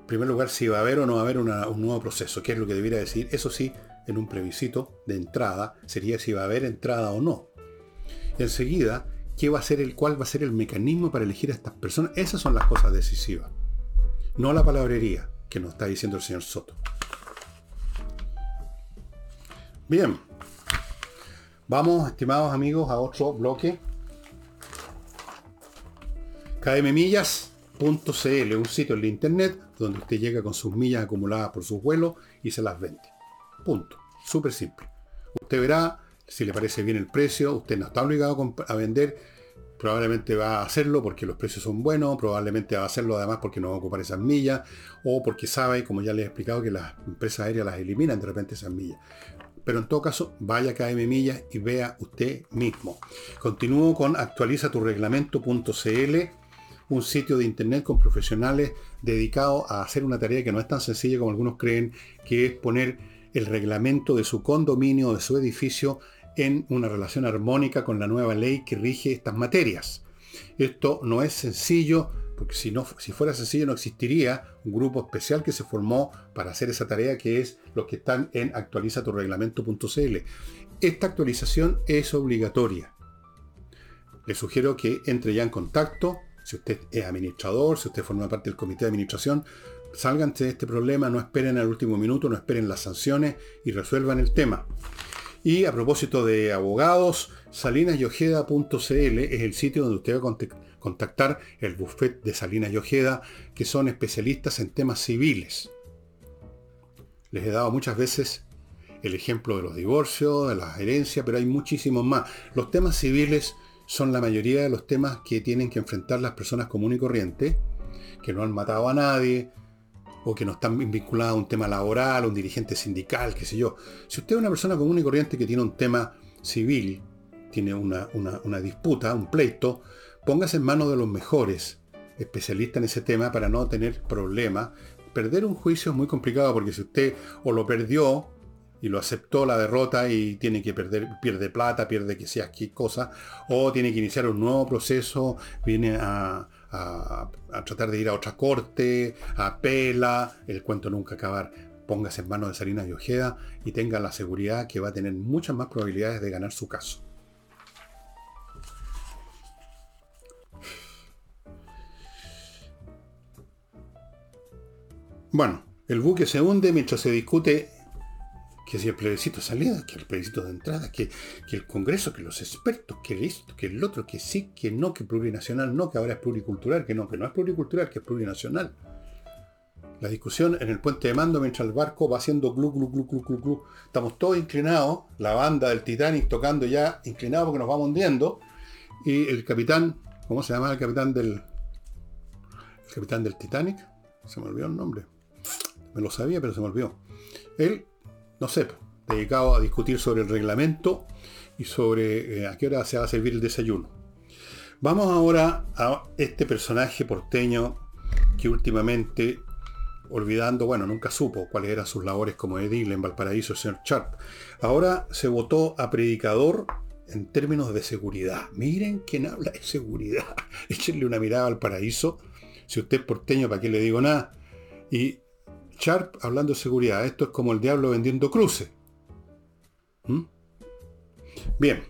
en primer lugar, si va a haber o no va a haber un nuevo proceso, ¿qué es lo que debiera decir? Eso sí, en un plebiscito de entrada, sería si va a haber entrada o no. Y enseguida, ¿qué va a ser el, cuál va a ser el mecanismo para elegir a estas personas? Esas son las cosas decisivas. No la palabrería que nos está diciendo el señor Soto. Bien. Vamos, estimados amigos, a otro bloque kmmillas.cl, un sitio en la internet donde usted llega con sus millas acumuladas por sus vuelos y se las vende. Punto. Súper simple. Usted verá si le parece bien el precio, usted no está obligado a vender, probablemente va a hacerlo porque los precios son buenos, probablemente va a hacerlo además porque no va a ocupar esas millas, o porque sabe, como ya le he explicado, que las empresas aéreas las eliminan de repente esas millas. Pero en todo caso, vaya a KM Millas y vea usted mismo. Continúo con actualizaturreglamento.cl un sitio de internet con profesionales dedicados a hacer una tarea que no es tan sencilla como algunos creen, que es poner el reglamento de su condominio, de su edificio, en una relación armónica con la nueva ley que rige estas materias. Esto no es sencillo, porque si, no, si fuera sencillo no existiría un grupo especial que se formó para hacer esa tarea, que es los que están en actualizaturreglamento.cl. Esta actualización es obligatoria. Le sugiero que entre ya en contacto si usted es administrador, si usted forma parte del comité de administración, salgan de este problema, no esperen al último minuto, no esperen las sanciones y resuelvan el tema. Y a propósito de abogados, salinasyojeda.cl es el sitio donde usted va a contactar el buffet de Salinas y Ojeda, que son especialistas en temas civiles. Les he dado muchas veces el ejemplo de los divorcios, de las herencias, pero hay muchísimos más. Los temas civiles son la mayoría de los temas que tienen que enfrentar las personas comunes y corrientes, que no han matado a nadie, o que no están vinculadas a un tema laboral, a un dirigente sindical, qué sé yo. Si usted es una persona común y corriente que tiene un tema civil, tiene una, una disputa, un pleito, póngase en manos de los mejores especialistas en ese tema para no tener problemas. Perder un juicio es muy complicado porque si usted o lo perdió y lo aceptó la derrota y tiene que perder, pierde plata, pierde que sea qué cosa, o tiene que iniciar un nuevo proceso, viene a, tratar de ir a otra corte, apela, el cuento nunca acabar. Póngase en manos de Salinas y Ojeda y tenga la seguridad que va a tener muchas más probabilidades de ganar su caso. Bueno, el buque se hunde mientras se discute que si el plebiscito de salida, que el plebiscito de entrada, que, que, el Congreso, que los expertos, que esto, que el otro, que sí, que no, que plurinacional no, que ahora es pluricultural, que no, que no es pluricultural, que es plurinacional. La discusión en el puente de mando mientras el barco va haciendo glu, glu, glu, glu, glu, glu. Estamos todos inclinados, la banda del Titanic tocando ya inclinado porque nos vamos hundiendo. Y el capitán, ¿cómo se llama el capitán del... El capitán del Titanic? Se me olvidó el nombre. Me lo sabía, pero se me olvidó. Él no sé, dedicado a discutir sobre el reglamento y sobre eh, a qué hora se va a servir el desayuno. Vamos ahora a este personaje porteño que últimamente, olvidando, bueno, nunca supo cuáles eran sus labores como edil en Valparaíso, el señor Sharp. Ahora se votó a predicador en términos de seguridad. Miren quién habla de seguridad. Échenle una mirada al paraíso. Si usted es porteño, ¿para qué le digo nada? Y Sharp hablando de seguridad. Esto es como el diablo vendiendo cruces. ¿Mm? Bien.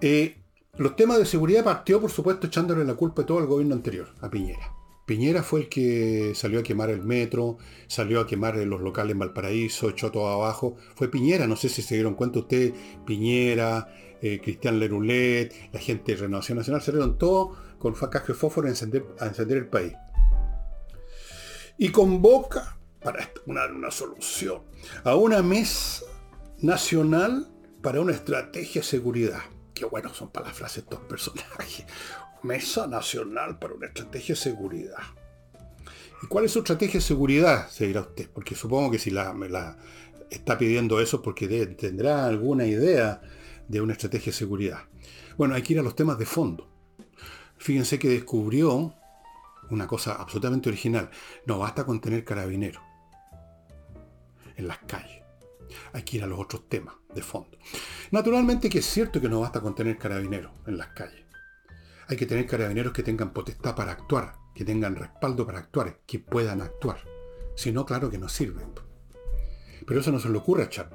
Eh, los temas de seguridad partió, por supuesto, echándole la culpa de todo al gobierno anterior, a Piñera. Piñera fue el que salió a quemar el metro, salió a quemar los locales en Valparaíso, echó todo abajo. Fue Piñera, no sé si se dieron cuenta ustedes, Piñera, eh, Cristian Lerulet, la gente de Renovación Nacional, salieron todos con facas de fósforo a encender el país y convoca, para una, una solución, a una mesa nacional para una estrategia de seguridad. Qué buenos son para las frases estos personajes. Mesa Nacional para una estrategia de seguridad. ¿Y cuál es su estrategia de seguridad? Se dirá usted, porque supongo que si la, me la está pidiendo eso porque tendrá alguna idea de una estrategia de seguridad. Bueno, hay que ir a los temas de fondo. Fíjense que descubrió una cosa absolutamente original. No basta con tener carabineros en las calles. Hay que ir a los otros temas de fondo. Naturalmente que es cierto que no basta con tener carabineros en las calles. Hay que tener carabineros que tengan potestad para actuar, que tengan respaldo para actuar, que puedan actuar. Si no, claro que no sirven. Pero eso no se le ocurre a Sharp.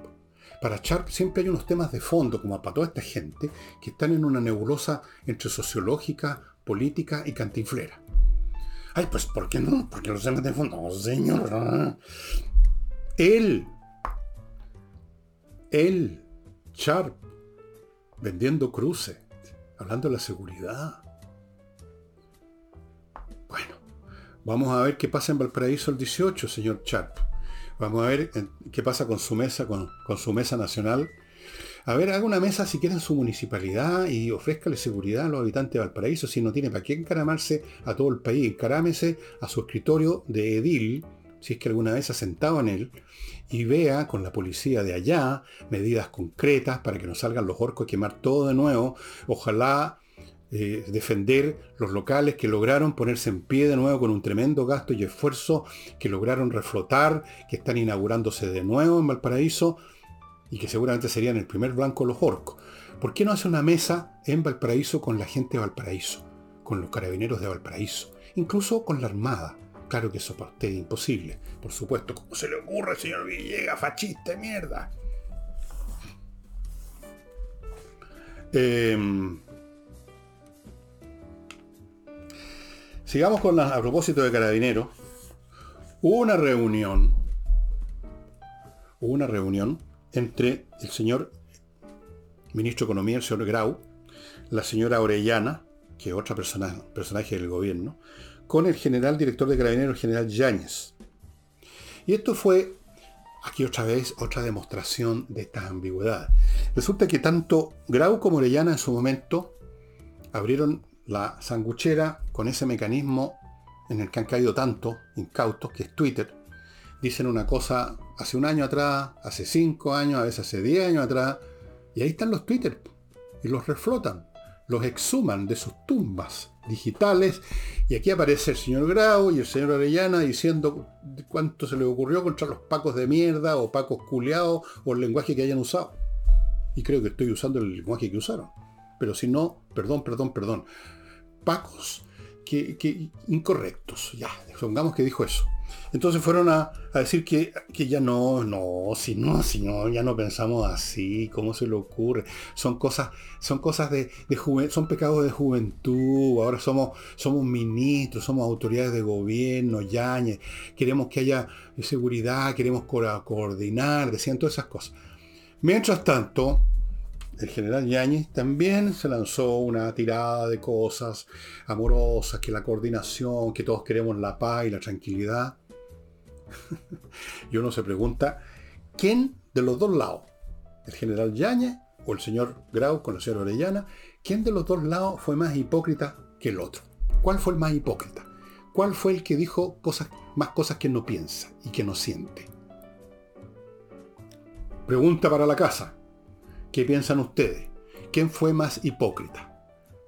Para Sharp siempre hay unos temas de fondo, como para toda esta gente, que están en una nebulosa entre sociológica, política y cantinflera. Ay, pues ¿por qué no? Porque los de fondo, señor. Él, él, Sharp, vendiendo cruces, hablando de la seguridad. Bueno, vamos a ver qué pasa en Valparaíso el 18, señor Sharp. Vamos a ver qué pasa con su mesa, con, su mesa nacional. A ver, haga una mesa si quiere en su municipalidad y ofrézcale seguridad a los habitantes de Valparaíso. Si no tiene para qué encaramarse a todo el país, encarámese a su escritorio de edil, si es que alguna vez ha sentado en él, y vea con la policía de allá medidas concretas para que no salgan los orcos a quemar todo de nuevo. Ojalá eh, defender los locales que lograron ponerse en pie de nuevo con un tremendo gasto y esfuerzo, que lograron reflotar, que están inaugurándose de nuevo en Valparaíso y que seguramente serían el primer blanco los orcos. ¿Por qué no hace una mesa en Valparaíso con la gente de Valparaíso, con los carabineros de Valparaíso, incluso con la Armada? Claro que eso para usted es imposible. Por supuesto, ¿cómo se le ocurre, señor Villegas, fascista, mierda? Em, sigamos con la, a propósito de carabineros. Una reunión, una reunión entre el señor ministro de Economía, el señor Grau, la señora Orellana, que es otra persona, personaje del gobierno, con el general director de Carabineros, general Yáñez. Y esto fue, aquí otra vez, otra demostración de esta ambigüedad. Resulta que tanto Grau como Orellana en su momento abrieron la sanguchera con ese mecanismo en el que han caído tantos incautos, que es Twitter. Dicen una cosa hace un año atrás, hace cinco años, a veces hace diez años atrás, y ahí están los Twitter, y los reflotan los exhuman de sus tumbas digitales y aquí aparece el señor Grau y el señor Arellana diciendo cuánto se le ocurrió contra los pacos de mierda o pacos culeados o el lenguaje que hayan usado. Y creo que estoy usando el lenguaje que usaron. Pero si no, perdón, perdón, perdón. Pacos que, que incorrectos. Ya, supongamos que dijo eso. Entonces fueron a, decir que, ya no, no, si no, si no, ya no pensamos así, ¿cómo se le ocurre? Son cosas, son cosas de, de son pecados de juventud, ahora somos, somos ministros, somos autoridades de gobierno, yañez, queremos que haya seguridad, queremos coordinar, decían todas esas cosas. Mientras tanto, el general Yáñez también se lanzó una tirada de cosas amorosas, que la coordinación, que todos queremos la paz y la tranquilidad. y uno se pregunta, ¿quién de los dos lados? ¿El general Yañez o el señor Grau con la señora Orellana? ¿Quién de los dos lados fue más hipócrita que el otro? ¿Cuál fue el más hipócrita? ¿Cuál fue el que dijo más cosas que no piensa y que no siente? Pregunta para la casa. ¿Qué piensan ustedes? ¿Quién fue más hipócrita?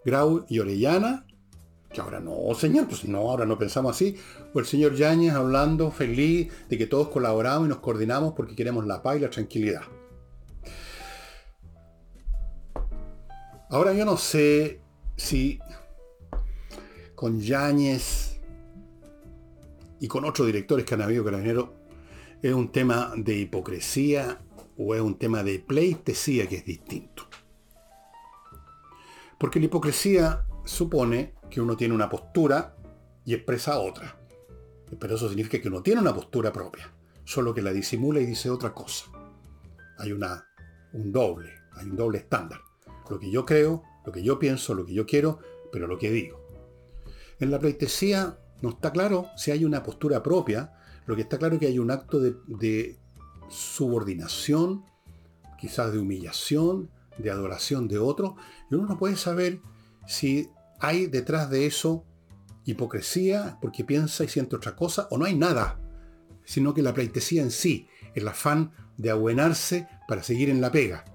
¿Grau y Orellana que ahora no, señor, pues no, ahora no pensamos así. O el señor Yáñez hablando feliz de que todos colaboramos y nos coordinamos porque queremos la paz y la tranquilidad. Ahora yo no sé si con Yáñez y con otros directores que han habido carabineros es un tema de hipocresía o es un tema de pleitesía que es distinto. Porque la hipocresía supone que uno tiene una postura y expresa otra. Pero eso significa que uno tiene una postura propia, solo que la disimula y dice otra cosa. Hay una, un doble, hay un doble estándar. Lo que yo creo, lo que yo pienso, lo que yo quiero, pero lo que digo. En la pleitesía no está claro si hay una postura propia, lo que está claro es que hay un acto de, de subordinación quizás de humillación, de adoración de otro, y uno no puede saber si hay detrás de eso hipocresía porque piensa y siente otra cosa, o no hay nada, sino que la pleitesía en sí, el afán de abuenarse para seguir en la pega.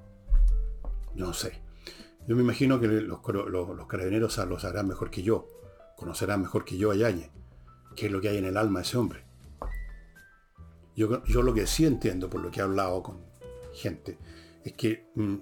No sé. Yo me imagino que los, carabineros los harán mejor que yo, conocerán mejor que yo a Yañez, qué es lo que hay en el alma de ese hombre. Yo, yo lo que sí entiendo, por lo que he hablado con gente, es que mm,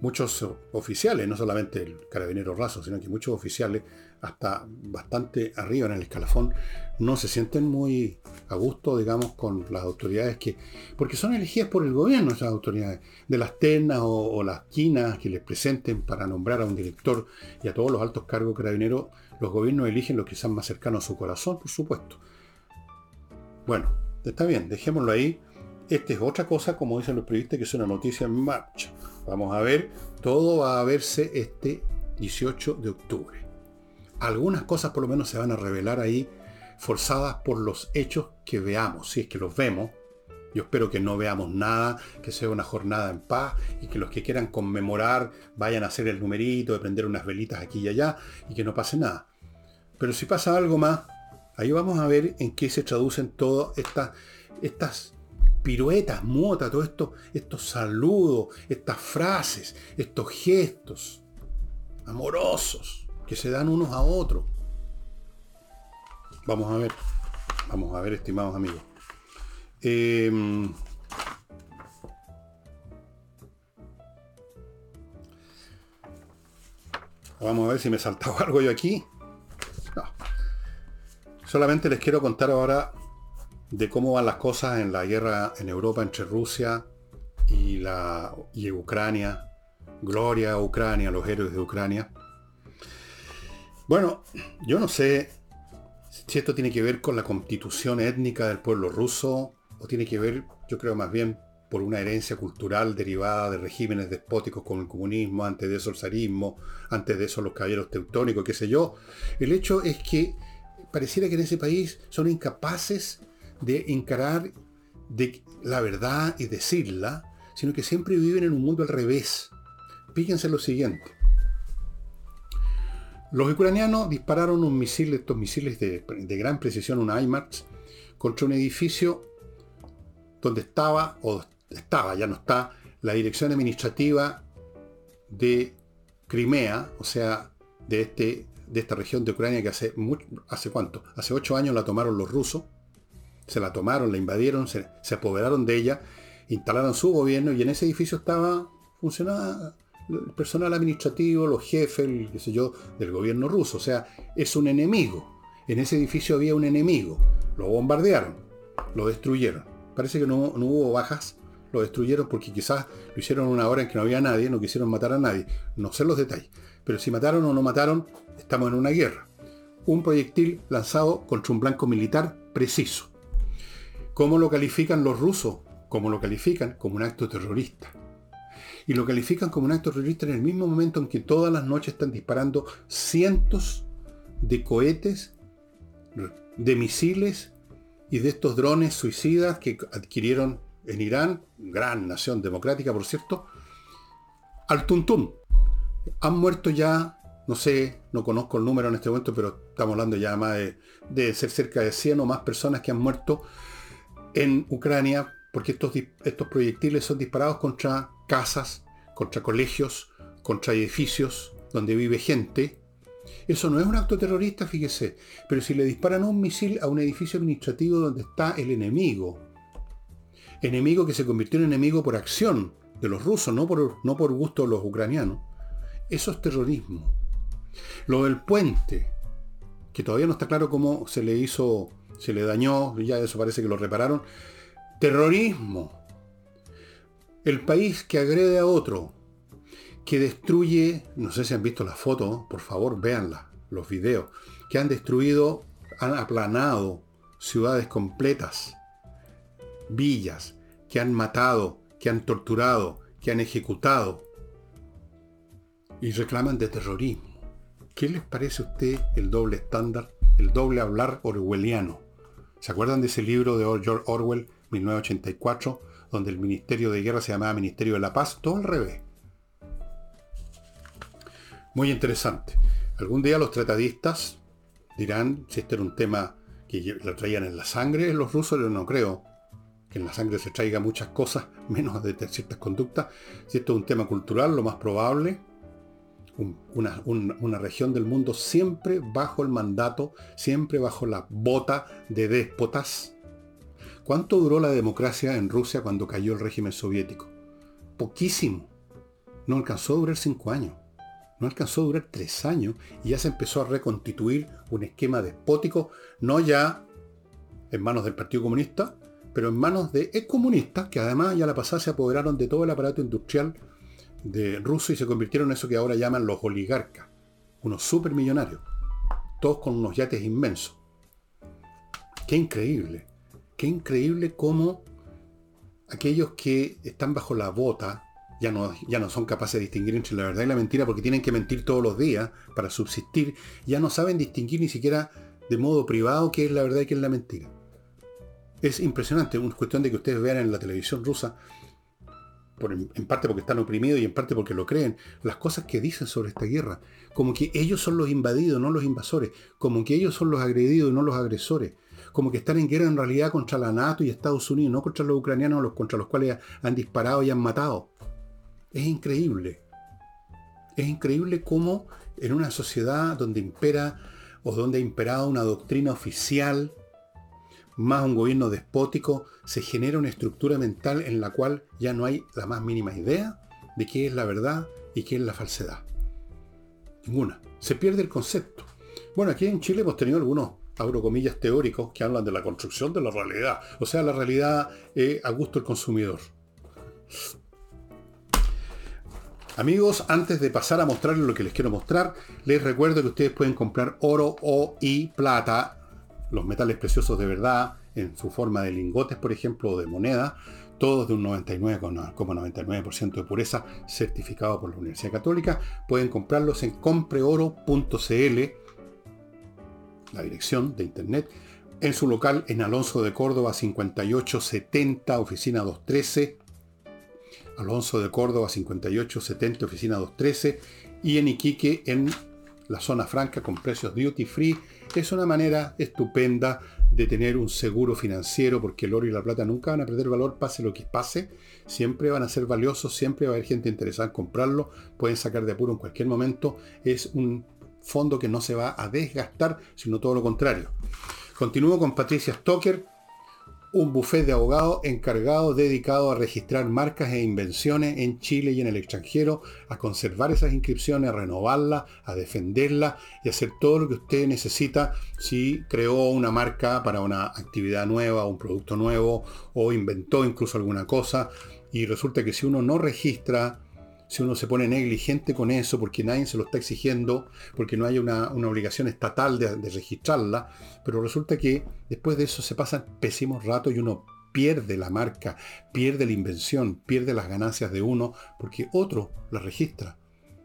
muchos oficiales, no solamente el carabinero raso, sino que muchos oficiales, hasta bastante arriba en el escalafón, no se sienten muy a gusto, digamos, con las autoridades que, porque son elegidas por el gobierno esas autoridades, de las ternas o, las quinas que les presenten para nombrar a un director y a todos los altos cargos carabineros, los gobiernos eligen los que sean más cercanos a su corazón, por supuesto. Bueno, está bien, dejémoslo ahí. Esta es otra cosa, como dicen los periodistas, que es una noticia en marcha. Vamos a ver, todo va a verse este 18 de octubre. Algunas cosas por lo menos se van a revelar ahí, forzadas por los hechos que veamos, si es que los vemos. Yo espero que no veamos nada, que sea una jornada en paz y que los que quieran conmemorar vayan a hacer el numerito, de prender unas velitas aquí y allá y que no pase nada. Pero si pasa algo más, ahí vamos a ver en qué se traducen todas estas, estas piruetas, mota, todo esto, estos saludos, estas frases, estos gestos amorosos que se dan unos a otros. Vamos a ver, vamos a ver, estimados amigos. Em, vamos a ver si me saltaba algo yo aquí. No. Solamente les quiero contar ahora de cómo van las cosas en la guerra en Europa entre Rusia y, la, Ucrania. Gloria a Ucrania, los héroes de Ucrania. Bueno, yo no sé si esto tiene que ver con la constitución étnica del pueblo ruso o tiene que ver, yo creo más bien, por una herencia cultural derivada de regímenes despóticos como el comunismo, antes de eso el zarismo, antes de eso los caballeros teutónicos, qué sé yo. El hecho es que pareciera que en ese país son incapaces de encarar la verdad y decirla, sino que siempre viven en un mundo al revés. Fíjense lo siguiente. Los ucranianos dispararon un misil, estos misiles de, gran precisión, un IMAX, contra un edificio donde estaba, o estaba, ya no está, la dirección administrativa de Crimea, o sea, de, este, de esta región de Ucrania que hace, ¿hace cuánto? Hace ocho años la tomaron los rusos se la tomaron, la invadieron, se, apoderaron de ella, instalaron su gobierno y en ese edificio estaba, funcionaba el personal administrativo, los jefes, el, qué sé yo, del gobierno ruso. O sea, es un enemigo. En ese edificio había un enemigo. Lo bombardearon, lo destruyeron. Parece que no, no hubo bajas, lo destruyeron porque quizás lo hicieron una hora en que no había nadie, no quisieron matar a nadie. No sé los detalles. Pero si mataron o no mataron, estamos en una guerra. Un proyectil lanzado contra un blanco militar preciso. ¿Cómo lo califican los rusos? ¿Cómo lo califican? Como un acto terrorista. Y lo califican como un acto terrorista en el mismo momento en que todas las noches están disparando cientos de cohetes, de misiles y de estos drones suicidas que adquirieron en Irán, gran nación democrática por cierto, al tuntún. Han muerto ya, no sé, no conozco el número en este momento, pero estamos hablando ya más de, de ser cerca de 100 o más personas que han muerto en Ucrania, porque estos, estos proyectiles son disparados contra casas, contra colegios, contra edificios donde vive gente. Eso no es un acto terrorista, fíjese, pero si le disparan un misil a un edificio administrativo donde está el enemigo, enemigo que se convirtió en enemigo por acción de los rusos, no por, no por gusto de los ucranianos, eso es terrorismo. Lo del puente, que todavía no está claro cómo se le hizo se le dañó, ya eso parece que lo repararon. Terrorismo. El país que agrede a otro, que destruye, no sé si han visto las fotos, por favor véanlas, los videos, que han destruido, han aplanado ciudades completas, villas, que han matado, que han torturado, que han ejecutado y reclaman de terrorismo. ¿Qué les parece a usted el doble estándar, el doble hablar orwelliano? ¿Se acuerdan de ese libro de George Orwell, 1984, donde el Ministerio de Guerra se llamaba Ministerio de la Paz, todo al revés. Muy interesante. Algún día los tratadistas dirán si este era un tema que lo traían en la sangre los rusos, yo no creo que en la sangre se traiga muchas cosas, menos de ciertas conductas. Si esto es un tema cultural, lo más probable, una, una, región del mundo siempre bajo el mandato, siempre bajo la bota de déspotas. ¿Cuánto duró la democracia en Rusia cuando cayó el régimen soviético? Poquísimo. No alcanzó a durar cinco años. No alcanzó a durar tres años y ya se empezó a reconstituir un esquema despótico, no ya en manos del Partido Comunista, pero en manos de excomunistas que además ya la pasada se apoderaron de todo el aparato industrial de ruso y se convirtieron en eso que ahora llaman los oligarcas, unos supermillonarios, todos con unos yates inmensos. Qué increíble, qué increíble cómo aquellos que están bajo la bota ya no, ya no son capaces de distinguir entre la verdad y la mentira porque tienen que mentir todos los días para subsistir, ya no saben distinguir ni siquiera de modo privado qué es la verdad y qué es la mentira. Es impresionante, es cuestión de que ustedes vean en la televisión rusa, en, parte porque están oprimidos y en parte porque lo creen, las cosas que dicen sobre esta guerra, como que ellos son los invadidos, no los invasores, como que ellos son los agredidos no los agresores, como que están en guerra en realidad contra la NATO y Estados Unidos, no contra los ucranianos los, contra los cuales han disparado y han matado. Es increíble. Es increíble cómo en una sociedad donde impera o donde ha imperado una doctrina oficial, más un gobierno despótico, se genera una estructura mental en la cual ya no hay la más mínima idea de qué es la verdad y qué es la falsedad. Ninguna. Se pierde el concepto. Bueno, aquí en Chile hemos tenido algunos, abro comillas, teóricos que hablan de la construcción de la realidad. O sea, la realidad a gusto del consumidor. Amigos, antes de pasar a mostrarles lo que les quiero mostrar, les recuerdo que ustedes pueden comprar oro o y plata, los metales preciosos de verdad, en su forma de lingotes, por ejemplo, o de moneda, todos de un 99,99% de pureza, certificado por la Universidad Católica. Pueden comprarlos en compreoro.cl, la dirección de internet, en su local en Alonso de Córdoba 5870, oficina 213 Alonso de Córdoba 5870, oficina 213, y en Iquique en la zona franca con precios duty free. Es una manera estupenda de tener un seguro financiero porque el oro y la plata nunca van a perder valor, pase lo que pase. Siempre van a ser valiosos, siempre va a haber gente interesada en comprarlo. Pueden sacar de apuro en cualquier momento. Es un fondo que no se va a desgastar, sino todo lo contrario. Continúo con Patricia Stoker, un buffet de abogados encargado, dedicado a registrar marcas e invenciones en Chile y en el extranjero, a conservar esas inscripciones, a renovarlas, a defenderlas y hacer todo lo que usted necesita si creó una marca para una actividad nueva, un producto nuevo o inventó incluso alguna cosa. Y resulta que si uno no registra si uno se pone negligente con eso, porque nadie se lo está exigiendo, porque no hay una, obligación estatal de, registrarla, pero resulta que después de eso se pasan pésimos ratos y uno pierde la marca, pierde la invención, pierde las ganancias de uno, porque otro la registra.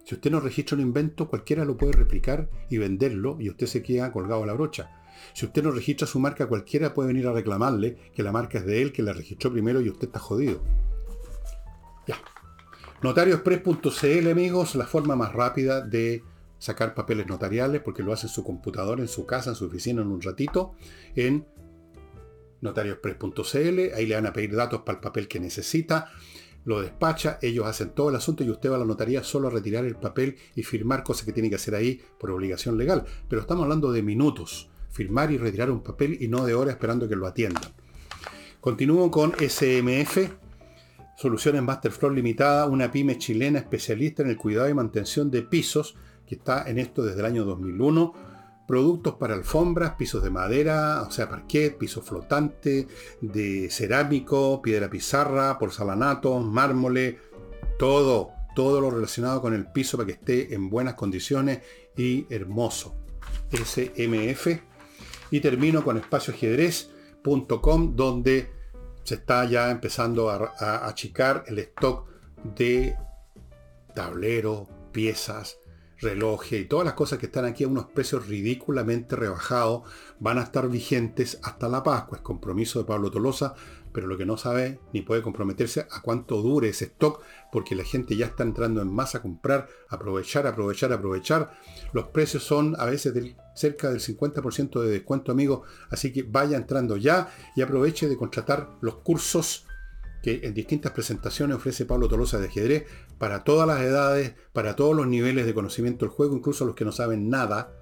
Si usted no registra un invento, cualquiera lo puede replicar y venderlo y usted se queda colgado a la brocha. Si usted no registra su marca, cualquiera puede venir a reclamarle que la marca es de él, que la registró primero y usted está jodido. Ya, Notariospress.cl, amigos, la forma más rápida de sacar papeles notariales, porque lo hace en su computador, en su casa, en su oficina, en un ratito, en notariospress.cl. Ahí le van a pedir datos para el papel que necesita. Lo despacha, ellos hacen todo el asunto y usted va a la notaría solo a retirar el papel y firmar cosas que tiene que hacer ahí por obligación legal. Pero estamos hablando de minutos. Firmar y retirar un papel y no de horas esperando que lo atiendan. Continúo con SMF, Soluciones Masterfloor Limitada, una pyme chilena especialista en el cuidado y mantención de pisos, que está en esto desde el año 2001. Productos para alfombras, pisos de madera, o sea, parquet, piso flotante, de cerámico, piedra pizarra, porcelanato, mármole, todo, todo lo relacionado con el piso para que esté en buenas condiciones y hermoso. SMF. Y termino con espacioajedrez.com donde se está ya empezando a, achicar el stock de tableros, piezas, relojes y todas las cosas que están aquí a unos precios ridículamente rebajados van a estar vigentes hasta la Pascua. Es compromiso de Pablo Tolosa, pero lo que no sabe ni puede comprometerse a cuánto dure ese stock, porque la gente ya está entrando en masa a comprar, aprovechar, aprovechar, aprovechar. Los precios son a veces del, cerca del 50% de descuento, amigo, así que vaya entrando ya y aproveche de contratar los cursos que en distintas presentaciones ofrece Pablo Tolosa de ajedrez para todas las edades, para todos los niveles de conocimiento del juego, incluso los que no saben nada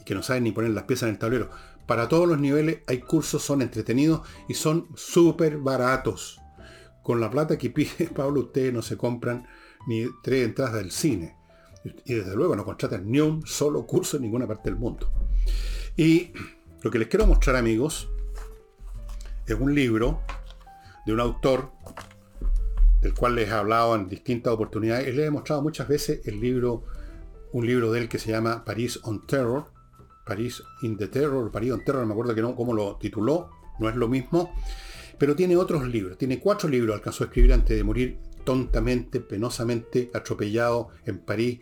y que no saben ni poner las piezas en el tablero. Para todos los niveles hay cursos, son entretenidos y son súper baratos. Con la plata que pide Pablo, ustedes no se compran ni tres entradas del cine. Y desde luego no contratan ni un solo curso en ninguna parte del mundo. Y lo que les quiero mostrar, amigos, es un libro de un autor del cual les he hablado en distintas oportunidades. Y les he mostrado muchas veces el libro, un libro de él que se llama París on Terror, París in the Terror, París on Terror, no me acuerdo cómo lo tituló, no es lo mismo, pero tiene otros libros, tiene cuatro libros, alcanzó a escribir antes de morir tontamente, penosamente, atropellado en París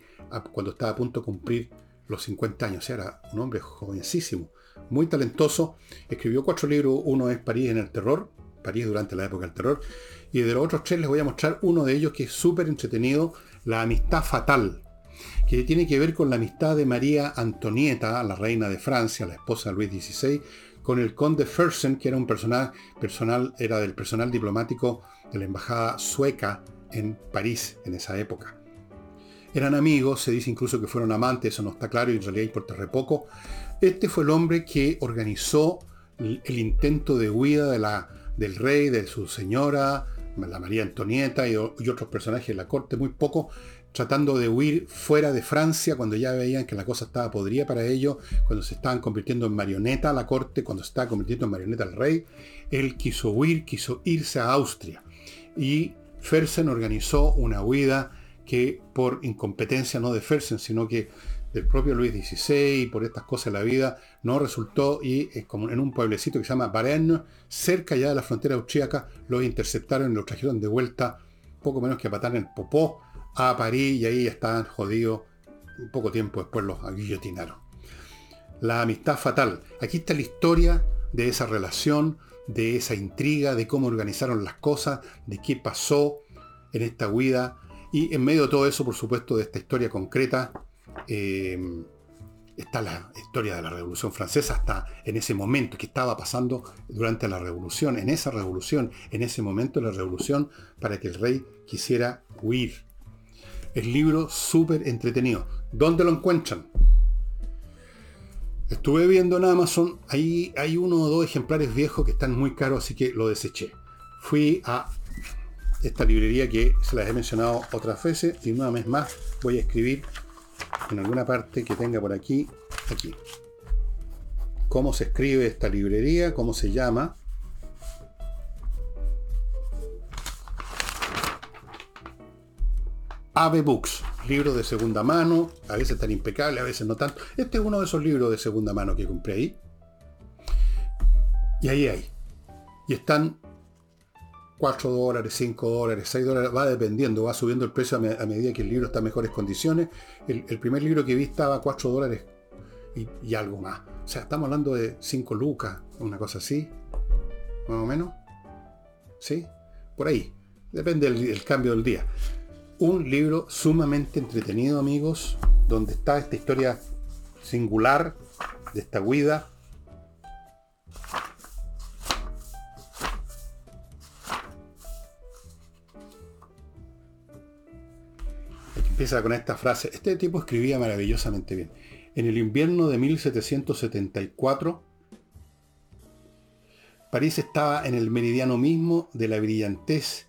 cuando estaba a punto de cumplir los 50 años, era un hombre jovencísimo, muy talentoso, escribió cuatro libros, uno es París en el Terror, París durante la época del terror. Y de los otros tres les voy a mostrar uno de ellos que es súper entretenido, La amistad fatal, que tiene que ver con la amistad de María Antonieta, la reina de Francia, la esposa de Luis XVI, con el conde Fersen, que era un personal, personal, era del personal diplomático de la embajada sueca en París en esa época. Eran amigos, se dice incluso que fueron amantes, eso no está claro y en realidad importa re poco. Este fue el hombre que organizó el intento de huida de la del rey, de su señora, la María Antonieta y, otros personajes de la corte, muy poco, tratando de huir fuera de Francia cuando ya veían que la cosa estaba podrida para ellos, cuando se estaban convirtiendo en marioneta la corte, cuando se estaba convirtiendo en marioneta el rey, él quiso huir, quiso irse a Austria. Y Fersen organizó una huida que por incompetencia no de Fersen, sino que del propio Luis XVI y por estas cosas de la vida, no resultó y es como en un pueblecito que se llama Varennes, cerca ya de la frontera austríaca, los interceptaron y los trajeron de vuelta, poco menos que a patar en el popó, a París y ahí estaban jodidos. Un poco tiempo después los guillotinaron. La amistad fatal. Aquí está la historia de esa relación, de esa intriga, de cómo organizaron las cosas, de qué pasó en esta huida. Y en medio de todo eso, por supuesto, de esta historia concreta, Em, está la historia de la Revolución Francesa hasta en ese momento que estaba pasando durante la Revolución, en esa revolución, en ese momento de la Revolución, para que el rey quisiera huir. El libro súper entretenido. ¿Dónde lo encuentran? Estuve viendo en Amazon, ahí hay uno o dos ejemplares viejos que están muy caros, así que lo deseché. Fui a esta librería que se las he mencionado otras veces y una vez más voy a escribir en alguna parte que tenga por aquí, aquí. ¿Cómo se escribe esta librería? ¿Cómo se llama? Ave Books, libros de segunda mano, a veces tan impecable, a veces no tanto. Este es uno de esos libros de segunda mano que compré ahí. Y ahí hay. Y están 4 dólares, 5 dólares, 6 dólares, va dependiendo, va subiendo el precio a, medida que el libro está en mejores condiciones. El, primer libro que vi estaba a 4 dólares y, algo más. O sea, estamos hablando de 5 lucas, una cosa así, más o menos. ¿Sí? Por ahí. Depende del cambio del día. Un libro sumamente entretenido, amigos, donde está esta historia singular de esta huida empieza con esta frase. Este tipo escribía maravillosamente bien. En el invierno de 1774, París estaba en el meridiano mismo de la brillantez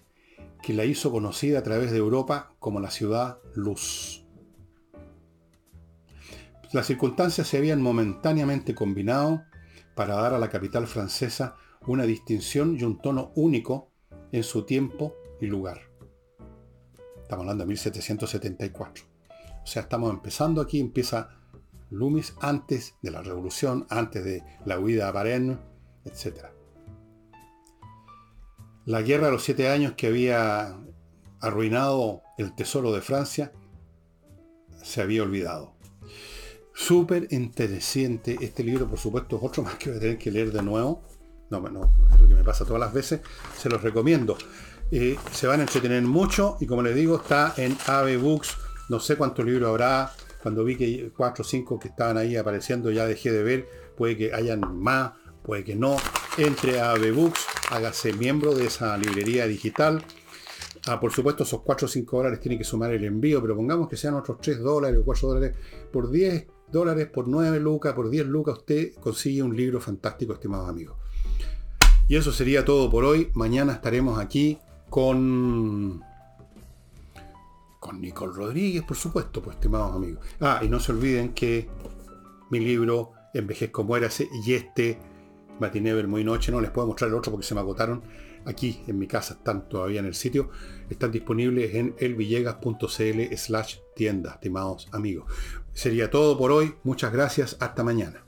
que la hizo conocida a través de Europa como la ciudad luz. Las circunstancias se habían momentáneamente combinado para dar a la capital francesa una distinción y un tono único en su tiempo y lugar. Estamos hablando de 1774. O sea, estamos empezando aquí, empieza Loomis antes de la revolución, antes de la huida a Varennes, etc. La guerra de los siete años que había arruinado el tesoro de Francia se había olvidado. Súper interesante este libro, por supuesto, es otro más que voy a tener que leer de nuevo. No, no, es lo que me pasa todas las veces. Se los recomiendo. Eh, se van a entretener mucho y como les digo, está en AVE Books. No sé cuántos libros habrá. Cuando vi que cuatro o cinco que estaban ahí apareciendo ya dejé de ver. Puede que hayan más, puede que no. Entre a Books, hágase miembro de esa librería digital. Ah, por supuesto, esos 4 o 5 dólares tienen que sumar el envío, pero pongamos que sean otros 3 dólares o 4 dólares. Por 10 dólares, por 9 lucas, por 10 lucas, usted consigue un libro fantástico, estimados amigos. Y eso sería todo por hoy. Mañana estaremos aquí con. con Nicole Rodríguez, por supuesto, pues, estimados amigos. Ah, y no se olviden que mi libro Envejezco Muérase y este Matinever Muy Noche, no les puedo mostrar el otro porque se me agotaron. Aquí en mi casa, están todavía en el sitio, están disponibles en elvillegas.cl slash tienda, estimados amigos. Sería todo por hoy, muchas gracias, hasta mañana.